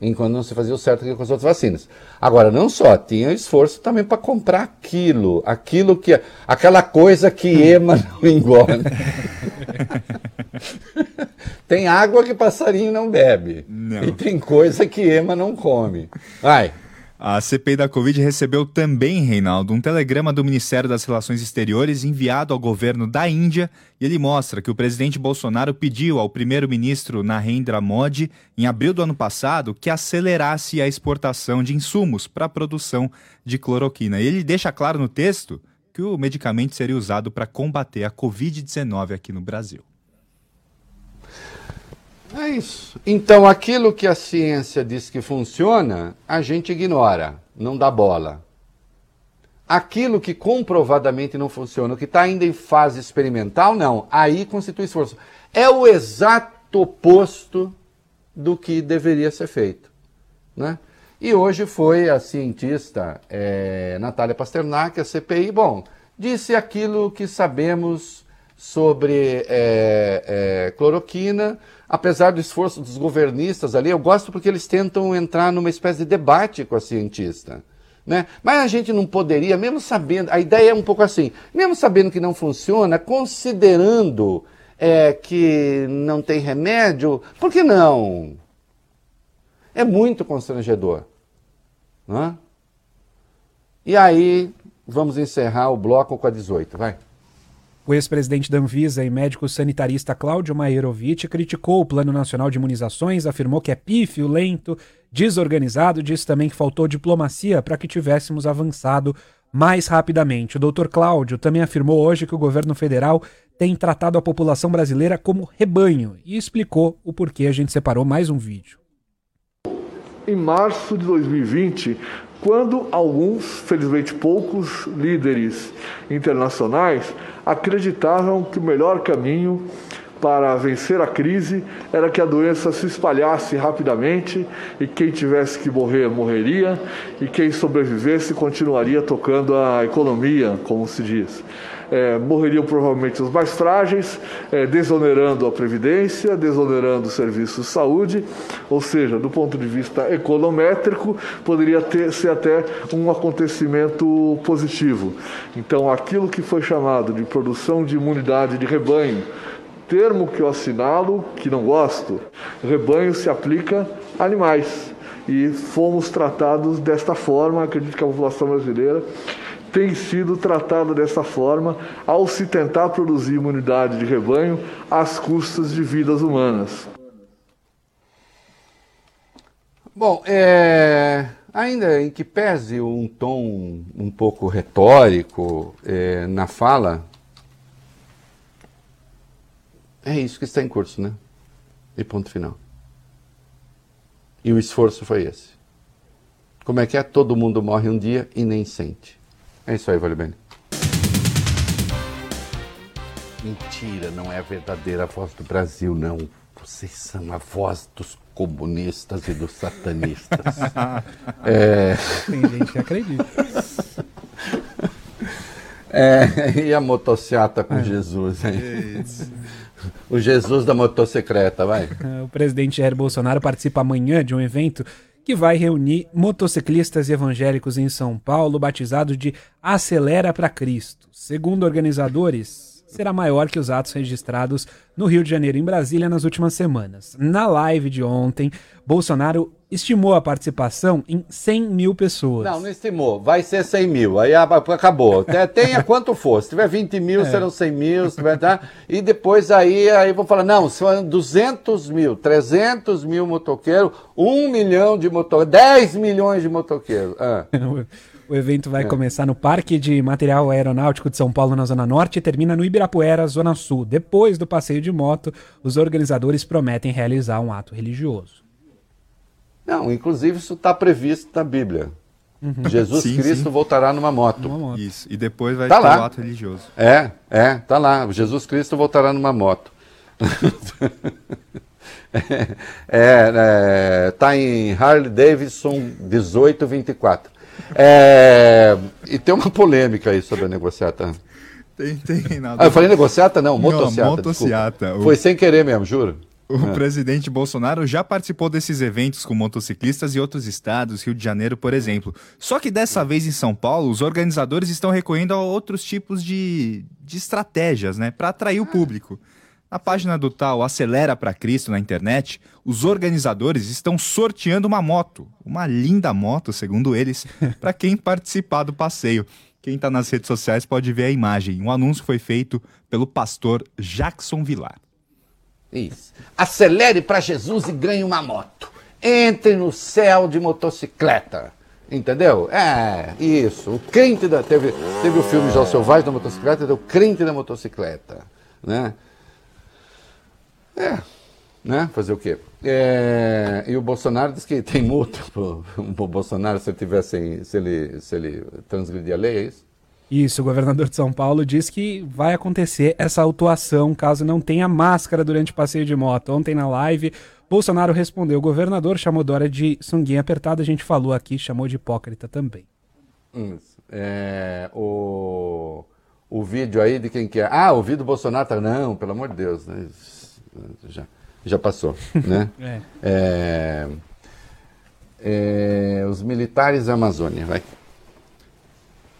Enquanto não se fazia o certo com as outras vacinas. Agora, não só, tinha esforço também para comprar aquilo, aquilo que, aquela coisa que ema <laughs> não engole. tem água que passarinho não bebe. Não. E tem coisa que ema não come. Vai. A CPI da Covid recebeu também, Reinaldo, um telegrama do Ministério das Relações Exteriores enviado ao governo da Índia e ele mostra que o presidente Bolsonaro pediu ao primeiro-ministro Narendra Modi, em abril do ano passado, que acelerasse a exportação de insumos para a produção de cloroquina. E ele deixa claro no texto que o medicamento seria usado para combater a Covid-19 aqui no Brasil. É isso. Então, aquilo que a ciência diz que funciona, a gente ignora, não dá bola. Aquilo que comprovadamente não funciona, o que está ainda em fase experimental, não. Aí constitui esforço. É o exato oposto do que deveria ser feito. Né? E hoje foi a cientista é, Natália Pasternak, a CPI, bom, disse aquilo que sabemos sobre é, é, cloroquina, apesar do esforço dos governistas ali, eu gosto porque eles tentam entrar numa espécie de debate com a cientista. Né? Mas a gente não poderia, mesmo sabendo, a ideia é um pouco assim, mesmo sabendo que não funciona, considerando é, que não tem remédio, por que não? É muito constrangedor. Né? E aí, vamos encerrar o bloco com a 18, vai. O ex-presidente da Anvisa e médico sanitarista Cláudio Maerovic criticou o Plano Nacional de Imunizações, afirmou que é pífio, lento, desorganizado, disse também que faltou diplomacia para que tivéssemos avançado mais rapidamente. O doutor Cláudio também afirmou hoje que o governo federal tem tratado a população brasileira como rebanho e explicou o porquê a gente separou mais um vídeo. Em março de 2020, quando alguns, felizmente poucos, líderes internacionais acreditavam que o melhor caminho para vencer a crise era que a doença se espalhasse rapidamente e quem tivesse que morrer, morreria, e quem sobrevivesse continuaria tocando a economia, como se diz. É, morreriam provavelmente os mais frágeis, é, desonerando a Previdência, desonerando o serviço de saúde, ou seja, do ponto de vista econométrico, poderia ter, ser até um acontecimento positivo. Então, aquilo que foi chamado de produção de imunidade de rebanho, termo que eu assinalo, que não gosto, rebanho se aplica a animais. E fomos tratados desta forma, acredito que a população brasileira tem sido tratada dessa forma ao se tentar produzir imunidade de rebanho às custas de vidas humanas. Bom, é, ainda em que pese um tom um pouco retórico é, na fala, é isso que está em curso, né? E ponto final. E o esforço foi esse. Como é que é? Todo mundo morre um dia e nem sente. É isso aí, Vale Bene. Mentira, não é a verdadeira voz do Brasil, não. Vocês são a voz dos comunistas e dos satanistas. <laughs> é... Tem gente que acredita. É, e a motociata com é. Jesus, hein? O Jesus da motocicleta, vai. <laughs> O presidente Jair Bolsonaro participa amanhã de um evento que vai reunir motociclistas evangélicos em São Paulo, batizado de Acelera para Cristo. Segundo organizadores, será maior que os atos registrados no Rio de Janeiro e em Brasília nas últimas semanas. Na live de ontem, Bolsonaro estimou a participação em 100 mil pessoas. Não, não estimou. Vai ser 100 mil. Aí acabou. Tenha <laughs> quanto for. Se tiver 20 mil, é. serão 100 mil. Se tiver, tá? E depois aí, aí vou falar, não, são 200 mil, 300 mil motoqueiros, 1 milhão de motoqueiros, 10 milhões de motoqueiros. Ah. <laughs> O evento vai é. começar no Parque de Material Aeronáutico de São Paulo, na Zona Norte, e termina no Ibirapuera, Zona Sul. Depois do passeio de moto, os organizadores prometem realizar um ato religioso. Não, inclusive isso está previsto na Bíblia. Uhum. Jesus sim, Cristo sim. voltará numa moto. moto. Isso, e depois vai tá ter lá. o ato religioso. É, é, tá lá. Jesus Cristo voltará numa moto. <laughs> é, é, tá em Harley Davidson 1824. É, e tem uma polêmica aí sobre a negociata. Tem, tem. Nada. Ah, eu falei negociata? Não, motociata. Não, motociata. O... Foi sem querer mesmo, juro. O é. presidente Bolsonaro já participou desses eventos com motociclistas em outros estados, Rio de Janeiro, por exemplo. Só que dessa vez em São Paulo, os organizadores estão recorrendo a outros tipos de, de estratégias, né, para atrair o público. Na página do tal Acelera para Cristo na internet, os organizadores estão sorteando uma moto, uma linda moto, segundo eles, <laughs> para quem participar do passeio. Quem está nas redes sociais pode ver a imagem. Um anúncio foi feito pelo pastor Jackson Vilar. Isso. Acelere para Jesus e ganhe uma moto. Entre no céu de motocicleta. Entendeu? É, isso. O crente da. Teve, teve o filme Já Selvagem da motocicleta, o crente da motocicleta. Né? É, né? Fazer o quê? É, e o Bolsonaro diz que tem multa pro, pro Bolsonaro se ele, tivesse, se, ele, se ele transgredir a lei, é isso? Isso, o governador de São Paulo diz que vai acontecer essa autuação caso não tenha máscara durante o passeio de moto. Ontem na live, Bolsonaro respondeu. O governador chamou Dória de sunguinha apertada, a gente falou aqui, chamou de hipócrita também. Isso. É, o, o vídeo aí de quem que é? Ah, o vídeo do Bolsonaro tá. Não, pelo amor de Deus. Né? Já, já passou, né? <laughs> é. É, é, os militares da Amazônia, vai.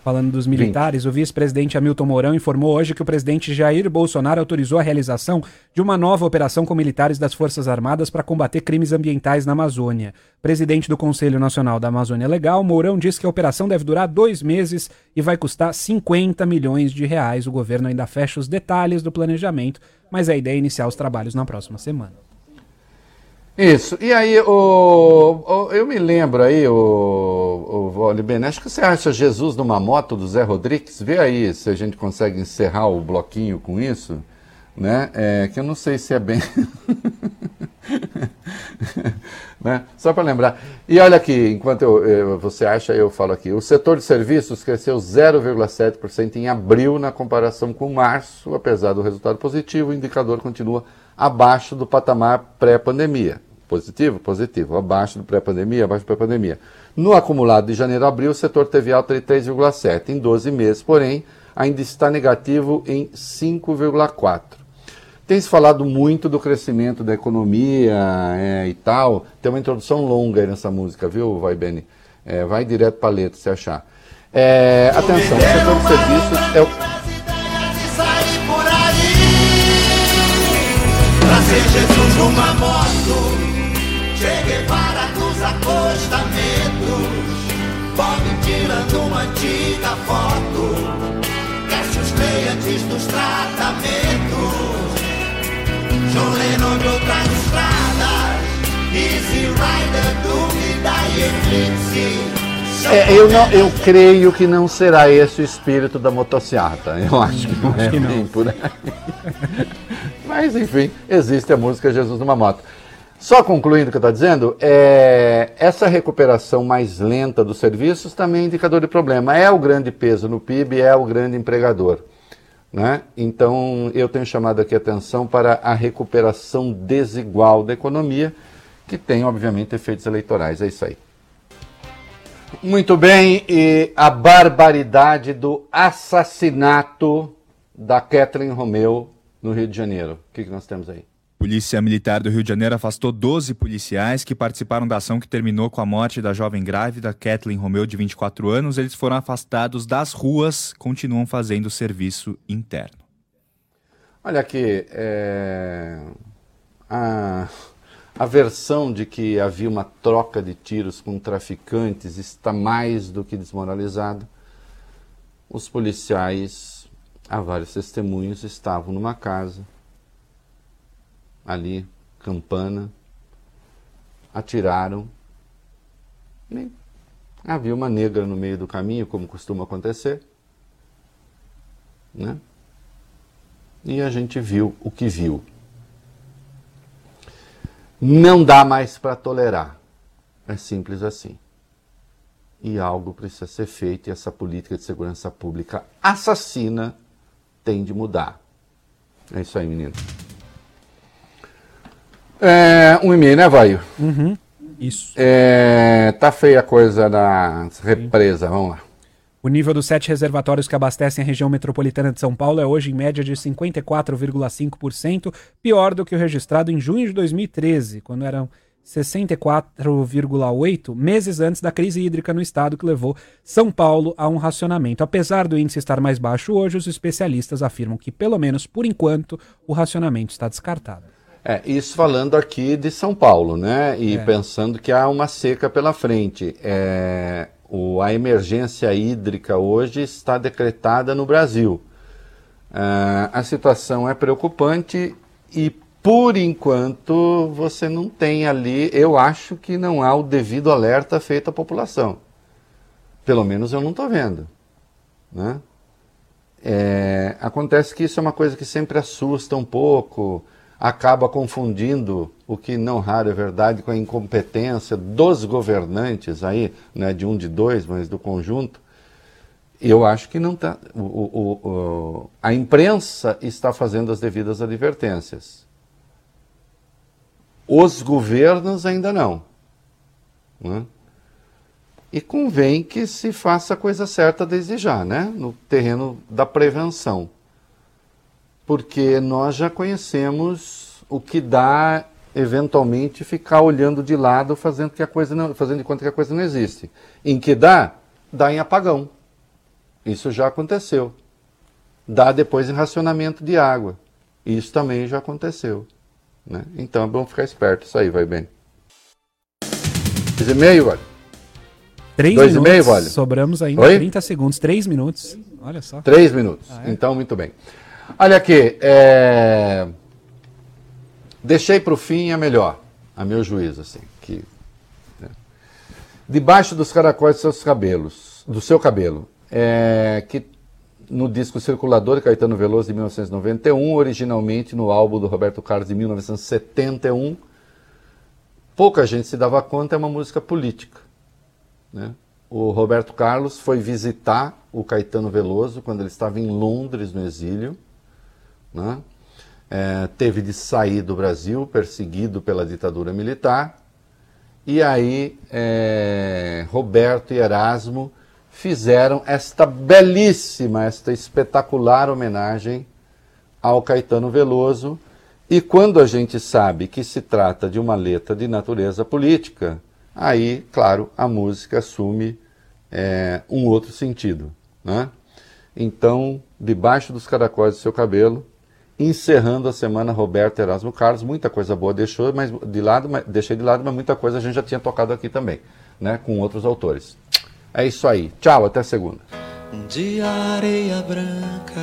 Falando dos militares, 20. o vice-presidente Hamilton Mourão informou hoje que o presidente Jair Bolsonaro autorizou a realização de uma nova operação com militares das Forças Armadas para combater crimes ambientais na Amazônia. Presidente do Conselho Nacional da Amazônia Legal, Mourão disse que a operação deve durar dois meses e vai custar 50 milhões de reais. O governo ainda fecha os detalhes do planejamento, mas a ideia é iniciar os trabalhos na próxima semana. Isso. E aí, o, o, eu me lembro aí, o, o Bene, acho que você acha Jesus numa moto do Zé Rodrigues? Vê aí se a gente consegue encerrar o bloquinho com isso, né? É, que eu não sei se é bem. <laughs> né? Só para lembrar. E olha aqui, enquanto eu, eu, você acha, eu falo aqui. O setor de serviços cresceu 0,7% em abril na comparação com março, apesar do resultado positivo, o indicador continua abaixo do patamar pré-pandemia. Positivo? Positivo. Abaixo do pré-pandemia, abaixo do pré-pandemia. No acumulado de janeiro a abril, o setor teve alta de 3,7. Em 12 meses, porém, ainda está negativo em 5,4. Tem se falado muito do crescimento da economia é, e tal. Tem uma introdução longa aí nessa música, viu, Vai Beni? É, vai direto para a letra, se achar. É, atenção, o setor de serviços é o. Jesus numa moto acostamentos, tirando uma antiga foto, Lennon de Easy Rider, dúvida e eclipse. É, eu, não, eu creio que não será esse o espírito da motocicleta. Eu acho que não acho é que não. por aí. <laughs> Mas enfim, existe a música Jesus numa moto. Só concluindo o que eu estou dizendo, é, essa recuperação mais lenta dos serviços também é indicador de problema. É o grande peso no PIB, é o grande empregador. Né? Então, eu tenho chamado aqui a atenção para a recuperação desigual da economia, que tem, obviamente, efeitos eleitorais. É isso aí. Muito bem, e a barbaridade do assassinato da Kathleen Romeu no Rio de Janeiro. O que, que nós temos aí? Polícia Militar do Rio de Janeiro afastou 12 policiais que participaram da ação que terminou com a morte da jovem grávida Kathleen Romeu, de 24 anos. Eles foram afastados das ruas, continuam fazendo serviço interno. Olha aqui, é... a... a versão de que havia uma troca de tiros com traficantes está mais do que desmoralizada. Os policiais, há vários testemunhos, estavam numa casa ali, campana, atiraram. E havia uma negra no meio do caminho, como costuma acontecer. Né? E a gente viu o que viu. Não dá mais para tolerar. É simples assim. E algo precisa ser feito e essa política de segurança pública assassina tem de mudar. É isso aí, menino. É, um e-mail, né, Vaio? Uhum. Isso. É, tá feia a coisa da represa, Sim. vamos lá. O nível dos sete reservatórios que abastecem a região metropolitana de São Paulo é hoje em média de 54,5%, pior do que o registrado em junho de 2013, quando eram 64,8 meses antes da crise hídrica no estado que levou São Paulo a um racionamento. Apesar do índice estar mais baixo hoje, os especialistas afirmam que, pelo menos por enquanto, o racionamento está descartado. É, isso falando aqui de São Paulo, né? E é. pensando que há uma seca pela frente. É, o, a emergência hídrica hoje está decretada no Brasil. É, a situação é preocupante e, por enquanto, você não tem ali. Eu acho que não há o devido alerta feito à população. Pelo menos eu não estou vendo. Né? É, acontece que isso é uma coisa que sempre assusta um pouco acaba confundindo o que não raro é verdade com a incompetência dos governantes aí, não é de um de dois, mas do conjunto. Eu acho que não está. O, o, o, a imprensa está fazendo as devidas advertências. Os governos ainda não. Né? E convém que se faça a coisa certa desde já, né? no terreno da prevenção porque nós já conhecemos o que dá eventualmente ficar olhando de lado, fazendo que a coisa não, fazendo de conta que a coisa não existe. Em que dá? Dá em apagão. Isso já aconteceu. Dá depois em racionamento de água. Isso também já aconteceu. Né? Então é bom ficar esperto. Isso aí vai bem. Três e meio, vale. Três Dois minutos. e meio, vale. Sobramos ainda Oi? 30 segundos. Três minutos. Olha só. Três minutos. Ah, é? Então, muito bem. Olha aqui, é... deixei para o fim a melhor, a meu juízo, assim, que né? debaixo dos caracóis dos seus cabelos, do seu cabelo, é... que no disco Circulador de Caetano Veloso de 1991, originalmente no álbum do Roberto Carlos de 1971, pouca gente se dava conta, é uma música política. Né? O Roberto Carlos foi visitar o Caetano Veloso quando ele estava em Londres, no exílio. Né? É, teve de sair do Brasil, perseguido pela ditadura militar. E aí, é, Roberto e Erasmo fizeram esta belíssima, esta espetacular homenagem ao Caetano Veloso. E quando a gente sabe que se trata de uma letra de natureza política, aí, claro, a música assume é, um outro sentido. Né? Então, debaixo dos caracóis do seu cabelo, encerrando a semana Roberto Erasmo Carlos, muita coisa boa deixou, mas de lado, mas, deixei de lado, mas muita coisa a gente já tinha tocado aqui também, né, com outros autores. É isso aí. Tchau, até segunda. De areia branca,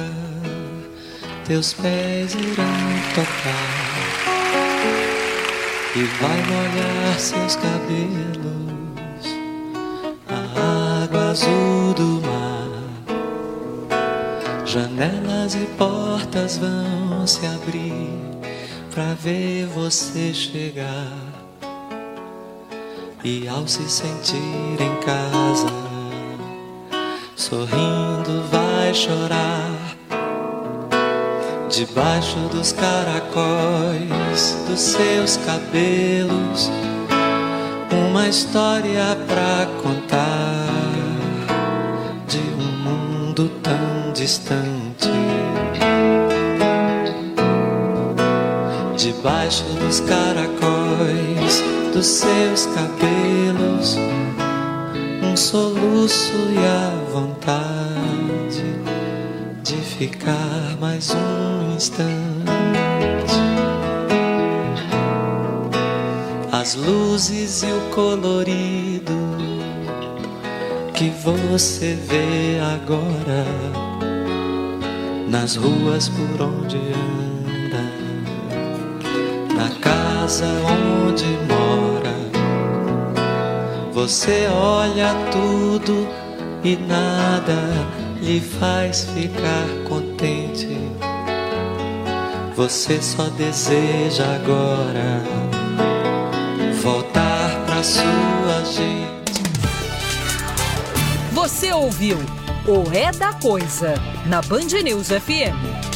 teus pés irão tocar e vai molhar seus cabelos, a água azul Janelas e portas vão se abrir pra ver você chegar. E ao se sentir em casa, sorrindo vai chorar. Debaixo dos caracóis dos seus cabelos, uma história pra contar de um mundo tão distante. Debaixo dos caracóis dos seus cabelos, um soluço e a vontade de ficar mais um instante. As luzes e o colorido que você vê agora nas ruas por onde anda, na casa onde mora. Você olha tudo e nada lhe faz ficar contente. Você só deseja agora voltar pra sua gente. Você ouviu o É da Coisa na Band News FM.